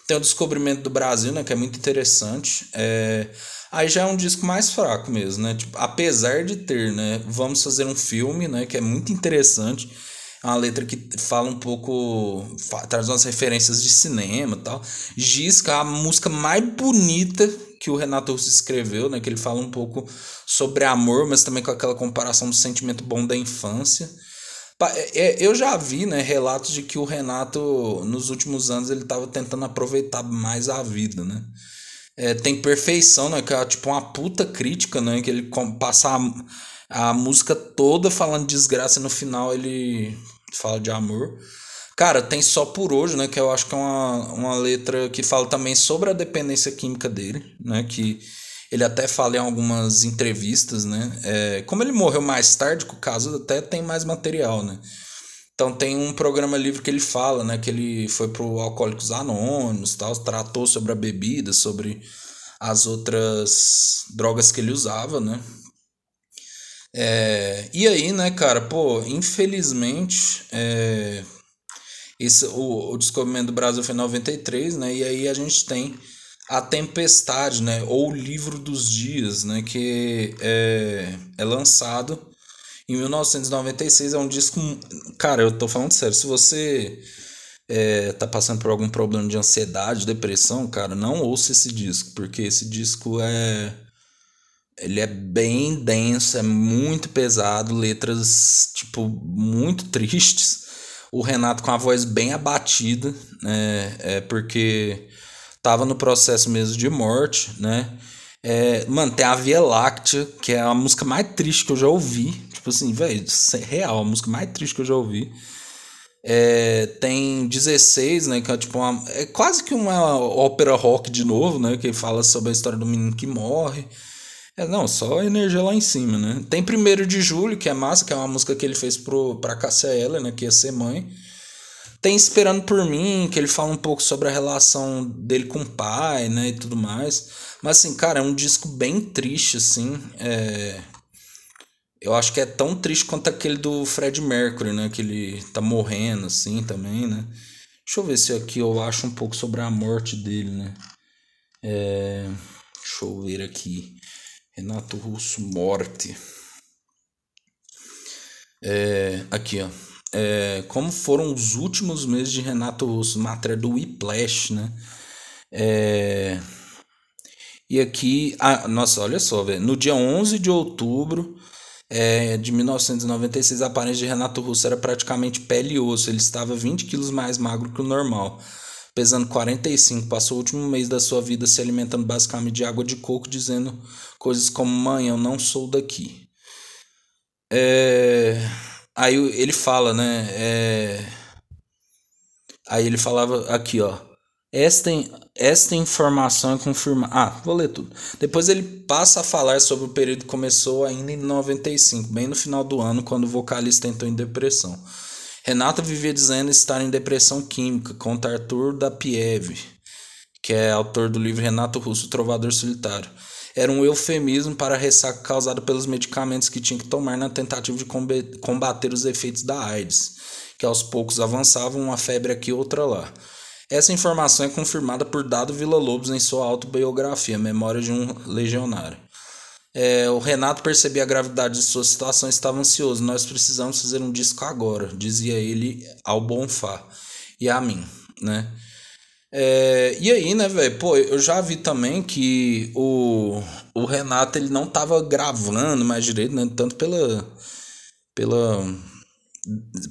Tem o Descobrimento do Brasil, né? Que é muito interessante. É... Aí já é um disco mais fraco mesmo, né? Tipo, apesar de ter, né? Vamos fazer um filme, né? Que é muito interessante é uma letra que fala um pouco. traz umas referências de cinema e tal. Gisca, a música mais bonita que o Renato Russo escreveu, né? Que ele fala um pouco sobre amor, mas também com aquela comparação do sentimento bom da infância. É, é, eu já vi né, relatos de que o Renato, nos últimos anos, ele estava tentando aproveitar mais a vida, né? É, tem perfeição, né? Que é tipo uma puta crítica, né? Que ele passa a, a música toda falando de desgraça e no final ele fala de amor. Cara, tem Só Por Hoje, né? Que eu acho que é uma, uma letra que fala também sobre a dependência química dele, né? Que Ele até fala em algumas entrevistas, né? É, como ele morreu mais tarde, com o caso até tem mais material, né? Então tem um programa livre que ele fala, né? Que ele foi pro Alcoólicos Anônimos, tal, tratou sobre a bebida, sobre as outras drogas que ele usava, né? É, e aí, né, cara, pô, infelizmente, é, esse, o, o Descobrimento do Brasil foi em 93, né? E aí a gente tem a Tempestade, né? Ou Livro dos Dias, né? Que é, é lançado em 1996. É um disco. Cara, eu tô falando sério. Se você é, tá passando por algum problema de ansiedade, depressão, cara, não ouça esse disco, porque esse disco é. Ele é bem denso, é muito pesado, letras, tipo, muito tristes. O Renato com a voz bem abatida, né? É porque tava no processo mesmo de morte, né? É, mano, tem a Via Láctea, que é a música mais triste que eu já ouvi. Tipo assim, velho, é real, a música mais triste que eu já ouvi. É, tem 16, né? Que é tipo uma. É quase que uma ópera rock de novo, né? Que fala sobre a história do menino que morre. É, não, só energia lá em cima, né? Tem 1 de julho, que é massa, que é uma música que ele fez pro, pra Cássia Eller, né? Que ia ser mãe. Tem Esperando por Mim, que ele fala um pouco sobre a relação dele com o pai, né? E tudo mais. Mas, assim, cara, é um disco bem triste, assim. É... Eu acho que é tão triste quanto aquele do Fred Mercury, né? Que ele tá morrendo, assim, também, né? Deixa eu ver se aqui eu acho um pouco sobre a morte dele, né? É... Deixa eu ver aqui. Renato Russo, morte. É... Aqui, ó. É... Como foram os últimos meses de Renato Russo? Matéria do Whiplash, né? É... E aqui... Ah, nossa, olha só, velho. No dia 11 de outubro é, de 1996, a aparência de Renato Russo era praticamente pele e osso. Ele estava 20 quilos mais magro que o normal, pesando 45. Passou o último mês da sua vida se alimentando basicamente de água de coco, dizendo coisas como: Mãe, eu não sou daqui. É... Aí ele fala, né? É... Aí ele falava aqui, ó. Esta, esta informação é confirmada. Ah, vou ler tudo. Depois ele passa a falar sobre o período que começou ainda em 95, bem no final do ano, quando o vocalista entrou em depressão. Renata vivia dizendo estar em depressão química, conta Arthur da Pieve, que é autor do livro Renato Russo, Trovador Solitário. Era um eufemismo para a ressaca causada pelos medicamentos que tinha que tomar na tentativa de combater os efeitos da AIDS, que aos poucos avançavam uma febre aqui outra lá. Essa informação é confirmada por Dado Villa-Lobos em sua autobiografia, Memória de um Legionário. É, o Renato percebia a gravidade de sua situação e estava ansioso. Nós precisamos fazer um disco agora, dizia ele ao Bonfá e a mim, né? É, e aí, né, velho? Pô, eu já vi também que o, o Renato ele não tava gravando mais direito, né? Tanto pela. pela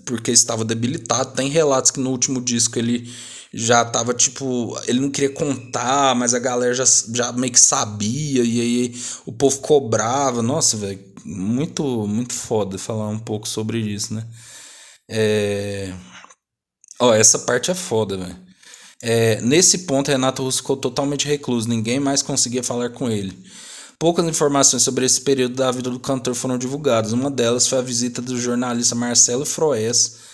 porque estava debilitado. Tem relatos que no último disco ele já tava tipo. Ele não queria contar, mas a galera já, já meio que sabia, e aí o povo cobrava. Nossa, velho, muito, muito foda falar um pouco sobre isso, né? É. Ó, essa parte é foda, velho. É, nesse ponto, Renato Russo ficou totalmente recluso, ninguém mais conseguia falar com ele. Poucas informações sobre esse período da vida do cantor foram divulgadas. Uma delas foi a visita do jornalista Marcelo Froes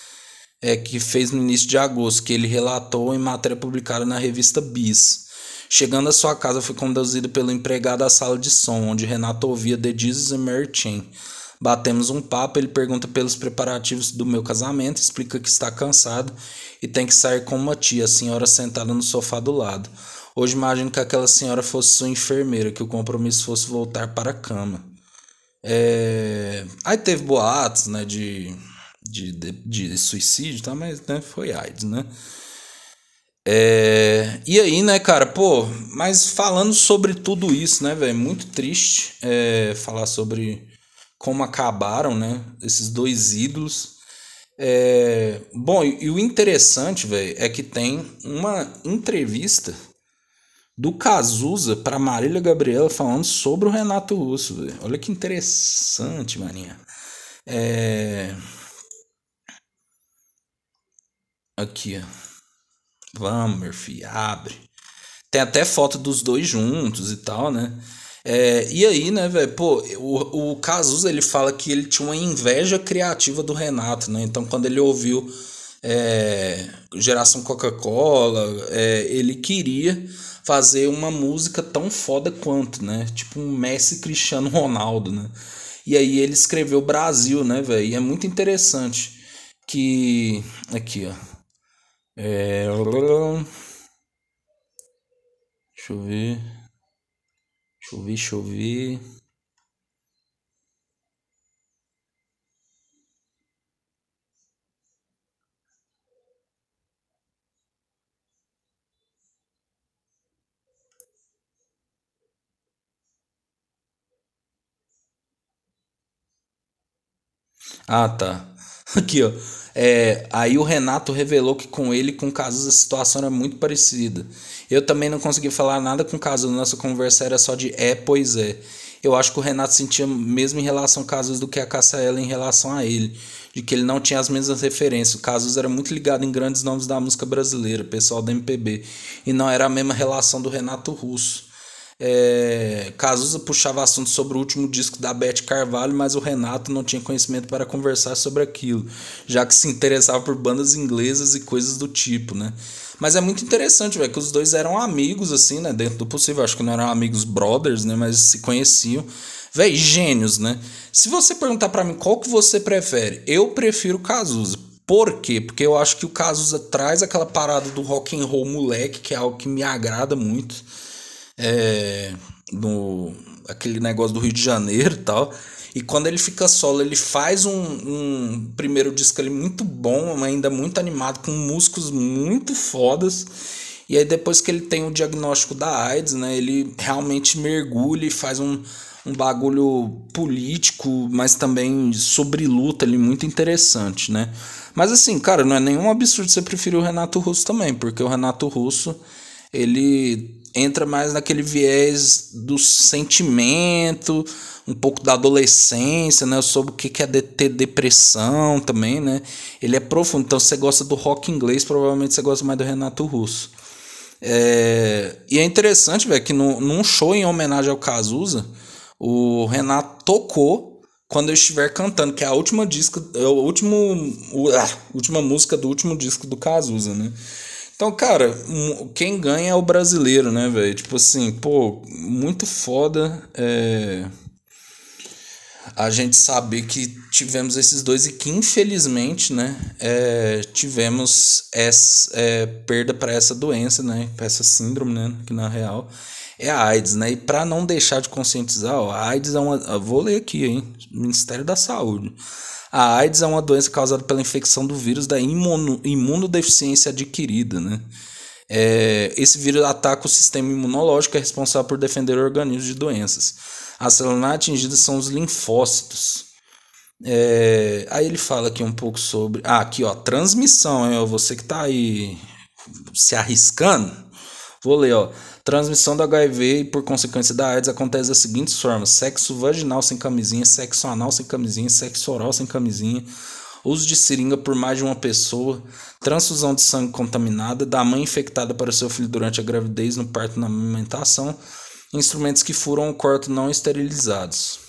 é, que fez no início de agosto, que ele relatou em matéria publicada na revista Bis. Chegando à sua casa, foi conduzido pelo empregado à sala de som, onde Renato ouvia The Jesus and Mary Chain. Batemos um papo, ele pergunta pelos preparativos do meu casamento, explica que está cansado e tem que sair com uma tia, a senhora sentada no sofá do lado. Hoje imagino que aquela senhora fosse sua enfermeira, que o compromisso fosse voltar para a cama. É... Aí teve boatos, né, de de, de, de suicídio, tá? Mas né, foi AIDS, né? É, e aí, né, cara, pô, mas falando sobre tudo isso, né, velho, muito triste é, falar sobre como acabaram, né, esses dois ídolos. É, bom, e, e o interessante, velho, é que tem uma entrevista do Cazuza para Marília Gabriela falando sobre o Renato Russo, velho. Olha que interessante, maninha. É... Aqui, ó. Vamos, Murphy, abre. Tem até foto dos dois juntos e tal, né? É, e aí, né, velho, pô, o, o Cazuza, ele fala que ele tinha uma inveja criativa do Renato, né? Então, quando ele ouviu é, Geração Coca-Cola, é, ele queria fazer uma música tão foda quanto, né? Tipo um Messi Cristiano Ronaldo, né? E aí ele escreveu Brasil, né, velho? E é muito interessante que. Aqui, ó. É... Deixa eu ver. Deixa eu ver, deixa eu ver. Ah, tá. Aqui, ó. É, aí o Renato revelou que com ele com Cazuza a situação era muito parecida. Eu também não consegui falar nada com o Cazuza, nossa conversa era só de é, pois é. Eu acho que o Renato sentia mesmo em relação a Cazuza do que a Cassaela em relação a ele, de que ele não tinha as mesmas referências. O Cazuza era muito ligado em grandes nomes da música brasileira, pessoal da MPB, e não era a mesma relação do Renato Russo. É, Cazuza puxava assunto sobre o último disco da Beth Carvalho, mas o Renato não tinha conhecimento para conversar sobre aquilo, já que se interessava por bandas inglesas e coisas do tipo, né? Mas é muito interessante, velho, que os dois eram amigos, assim, né? Dentro do possível. Acho que não eram amigos brothers, né? Mas se conheciam. Véi, gênios, né? Se você perguntar para mim qual que você prefere, eu prefiro Cazuza. Por quê? Porque eu acho que o Cazuza traz aquela parada do rock and roll moleque, que é algo que me agrada muito é, no aquele negócio do Rio de Janeiro e tal. E quando ele fica solo, ele faz um, um primeiro disco ali muito bom, ainda muito animado, com músicos muito fodas. E aí depois que ele tem o diagnóstico da AIDS, né, ele realmente mergulha e faz um, um bagulho político, mas também sobre luta ali muito interessante, né? Mas assim, cara, não é nenhum absurdo você preferir o Renato Russo também, porque o Renato Russo, ele entra mais naquele viés do sentimento, um pouco da adolescência, né? Sobre o que é ter depressão também, né? Ele é profundo. Então, você gosta do rock inglês, provavelmente você gosta mais do Renato Russo. É... E é interessante, velho, que no, num show em homenagem ao Cazuza, o Renato tocou quando eu estiver cantando, que é a última disco, é o último, a última música do último disco do Cazuza, né? Então, cara, quem ganha é o brasileiro, né, velho? Tipo assim, pô, muito foda é, a gente saber que tivemos esses dois e que infelizmente, né, é, tivemos essa é, perda para essa doença, né, para essa síndrome, né, que na real é a AIDS, né? E para não deixar de conscientizar, ó, a AIDS é uma, vou ler aqui, hein, Ministério da Saúde. A AIDS é uma doença causada pela infecção do vírus da imuno, imunodeficiência adquirida, né? É, esse vírus ataca o sistema imunológico, é responsável por defender organismos de doenças. As células atingidas são os linfócitos. É, aí ele fala aqui um pouco sobre. Ah, aqui ó, transmissão, hein? Você que tá aí se arriscando. Vou ler, ó. Transmissão do HIV e, por consequência da AIDS, acontece das seguintes formas: sexo vaginal sem camisinha, sexo anal sem camisinha, sexo oral sem camisinha, uso de seringa por mais de uma pessoa, transfusão de sangue contaminada, da mãe infectada para o seu filho durante a gravidez, no parto na amamentação, instrumentos que furam o corpo não esterilizados.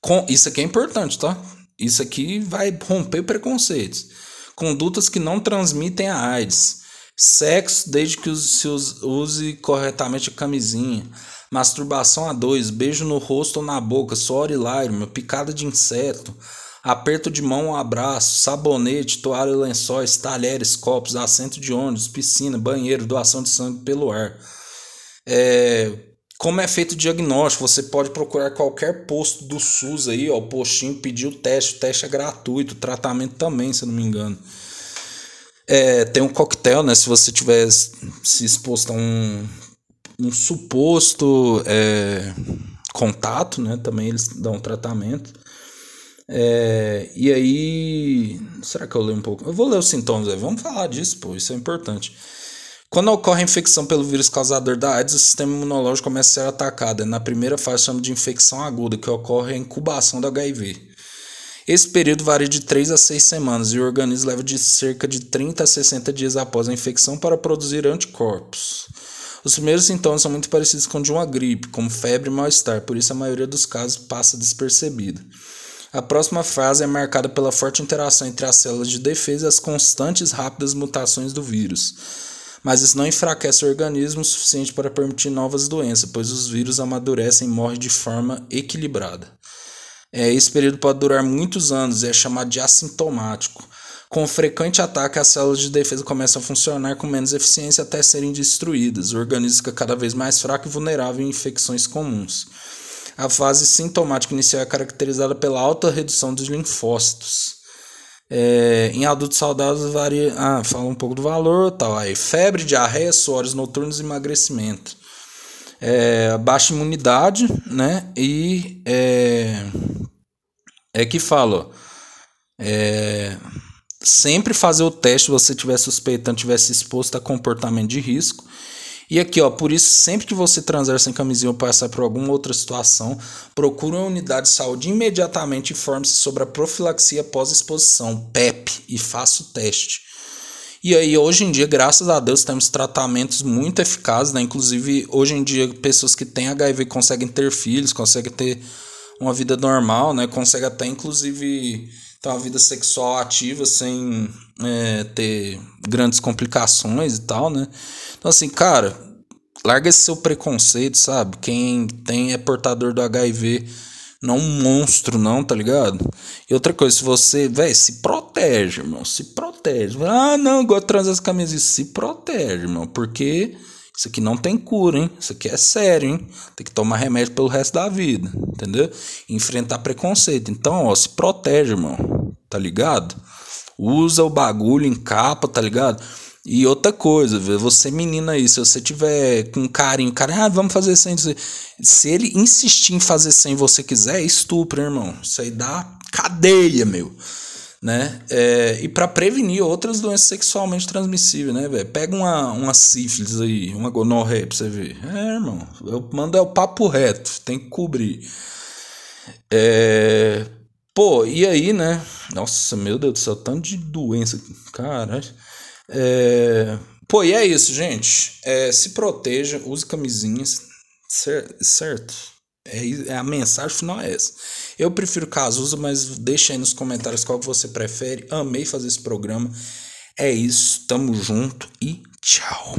Com, isso aqui é importante, tá? Isso aqui vai romper preconceitos. Condutas que não transmitem a AIDS Sexo desde que se use corretamente a camisinha. Masturbação a dois, beijo no rosto ou na boca, suor e lágrima, picada de inseto, aperto de mão ou abraço, sabonete, toalha lençóis, talheres, copos, assento de ônibus, piscina, banheiro, doação de sangue pelo ar. É, como é feito o diagnóstico? Você pode procurar qualquer posto do SUS aí, ó, o postinho, pedir o teste, o teste é gratuito, o tratamento também, se eu não me engano. É, tem um coquetel, né? Se você tiver se exposto a um, um suposto é, contato, né? Também eles dão tratamento. É, e aí. Será que eu leio um pouco? Eu vou ler os sintomas aí. Vamos falar disso, pô. Isso é importante. Quando ocorre a infecção pelo vírus causador da AIDS, o sistema imunológico começa a ser atacado. Na primeira fase, chama de infecção aguda, que ocorre a incubação do HIV. Esse período varia de 3 a 6 semanas e o organismo leva de cerca de 30 a 60 dias após a infecção para produzir anticorpos. Os primeiros sintomas são muito parecidos com de uma gripe, como febre e mal-estar, por isso a maioria dos casos passa despercebida. A próxima fase é marcada pela forte interação entre as células de defesa e as constantes rápidas mutações do vírus. Mas isso não enfraquece o organismo o suficiente para permitir novas doenças, pois os vírus amadurecem e morrem de forma equilibrada. É, esse período pode durar muitos anos e é chamado de assintomático. Com frequente ataque, as células de defesa começam a funcionar com menos eficiência até serem destruídas. O organismo fica cada vez mais fraco e vulnerável em infecções comuns. A fase sintomática inicial é caracterizada pela alta redução dos linfócitos. É, em adultos saudáveis varia. Ah, fala um pouco do valor tal. Aí, febre, diarreia, suores noturnos emagrecimento. É, baixa imunidade, né? E é, é que fala. É, sempre fazer o teste se você estiver suspeitando, tivesse exposto a comportamento de risco. E aqui, ó, por isso, sempre que você transar sem camisinha ou passar por alguma outra situação, procure uma unidade de saúde imediatamente informe-se sobre a profilaxia pós-exposição, PEP, e faça o teste. E aí, hoje em dia, graças a Deus, temos tratamentos muito eficazes, né? Inclusive, hoje em dia, pessoas que têm HIV conseguem ter filhos, conseguem ter uma vida normal, né? Conseguem até, inclusive, ter uma vida sexual ativa sem é, ter grandes complicações e tal, né? Então, assim, cara, larga esse seu preconceito, sabe? Quem tem é portador do HIV, não um monstro, não, tá ligado? E outra coisa, se você, velho, se protege, irmão, se protege. Ah, não, gosto de trazer as camisas, se protege, irmão, porque isso aqui não tem cura, hein? Isso aqui é sério, hein? Tem que tomar remédio pelo resto da vida, entendeu? Enfrentar preconceito. Então, ó, se protege, irmão, tá ligado? Usa o bagulho, encapa, tá ligado? E outra coisa, você menina aí, se você tiver com carinho, cara, ah, vamos fazer sem Se ele insistir em fazer sem você quiser, é estupro, irmão. Isso aí dá cadeia, meu. Né? É, e para prevenir outras doenças sexualmente transmissíveis, né, velho? Pega uma, uma sífilis aí, uma gonorreia pra você ver. É, irmão, eu mando é o papo reto, tem que cobrir. É, pô, e aí, né? Nossa, meu Deus do céu, tanto de doença, caralho. É... Pô, e é isso, gente. É, se proteja, use camisinhas, certo? É, é, a mensagem final é essa. Eu prefiro Cazuza, mas deixa aí nos comentários qual você prefere. Amei fazer esse programa. É isso, tamo junto e tchau.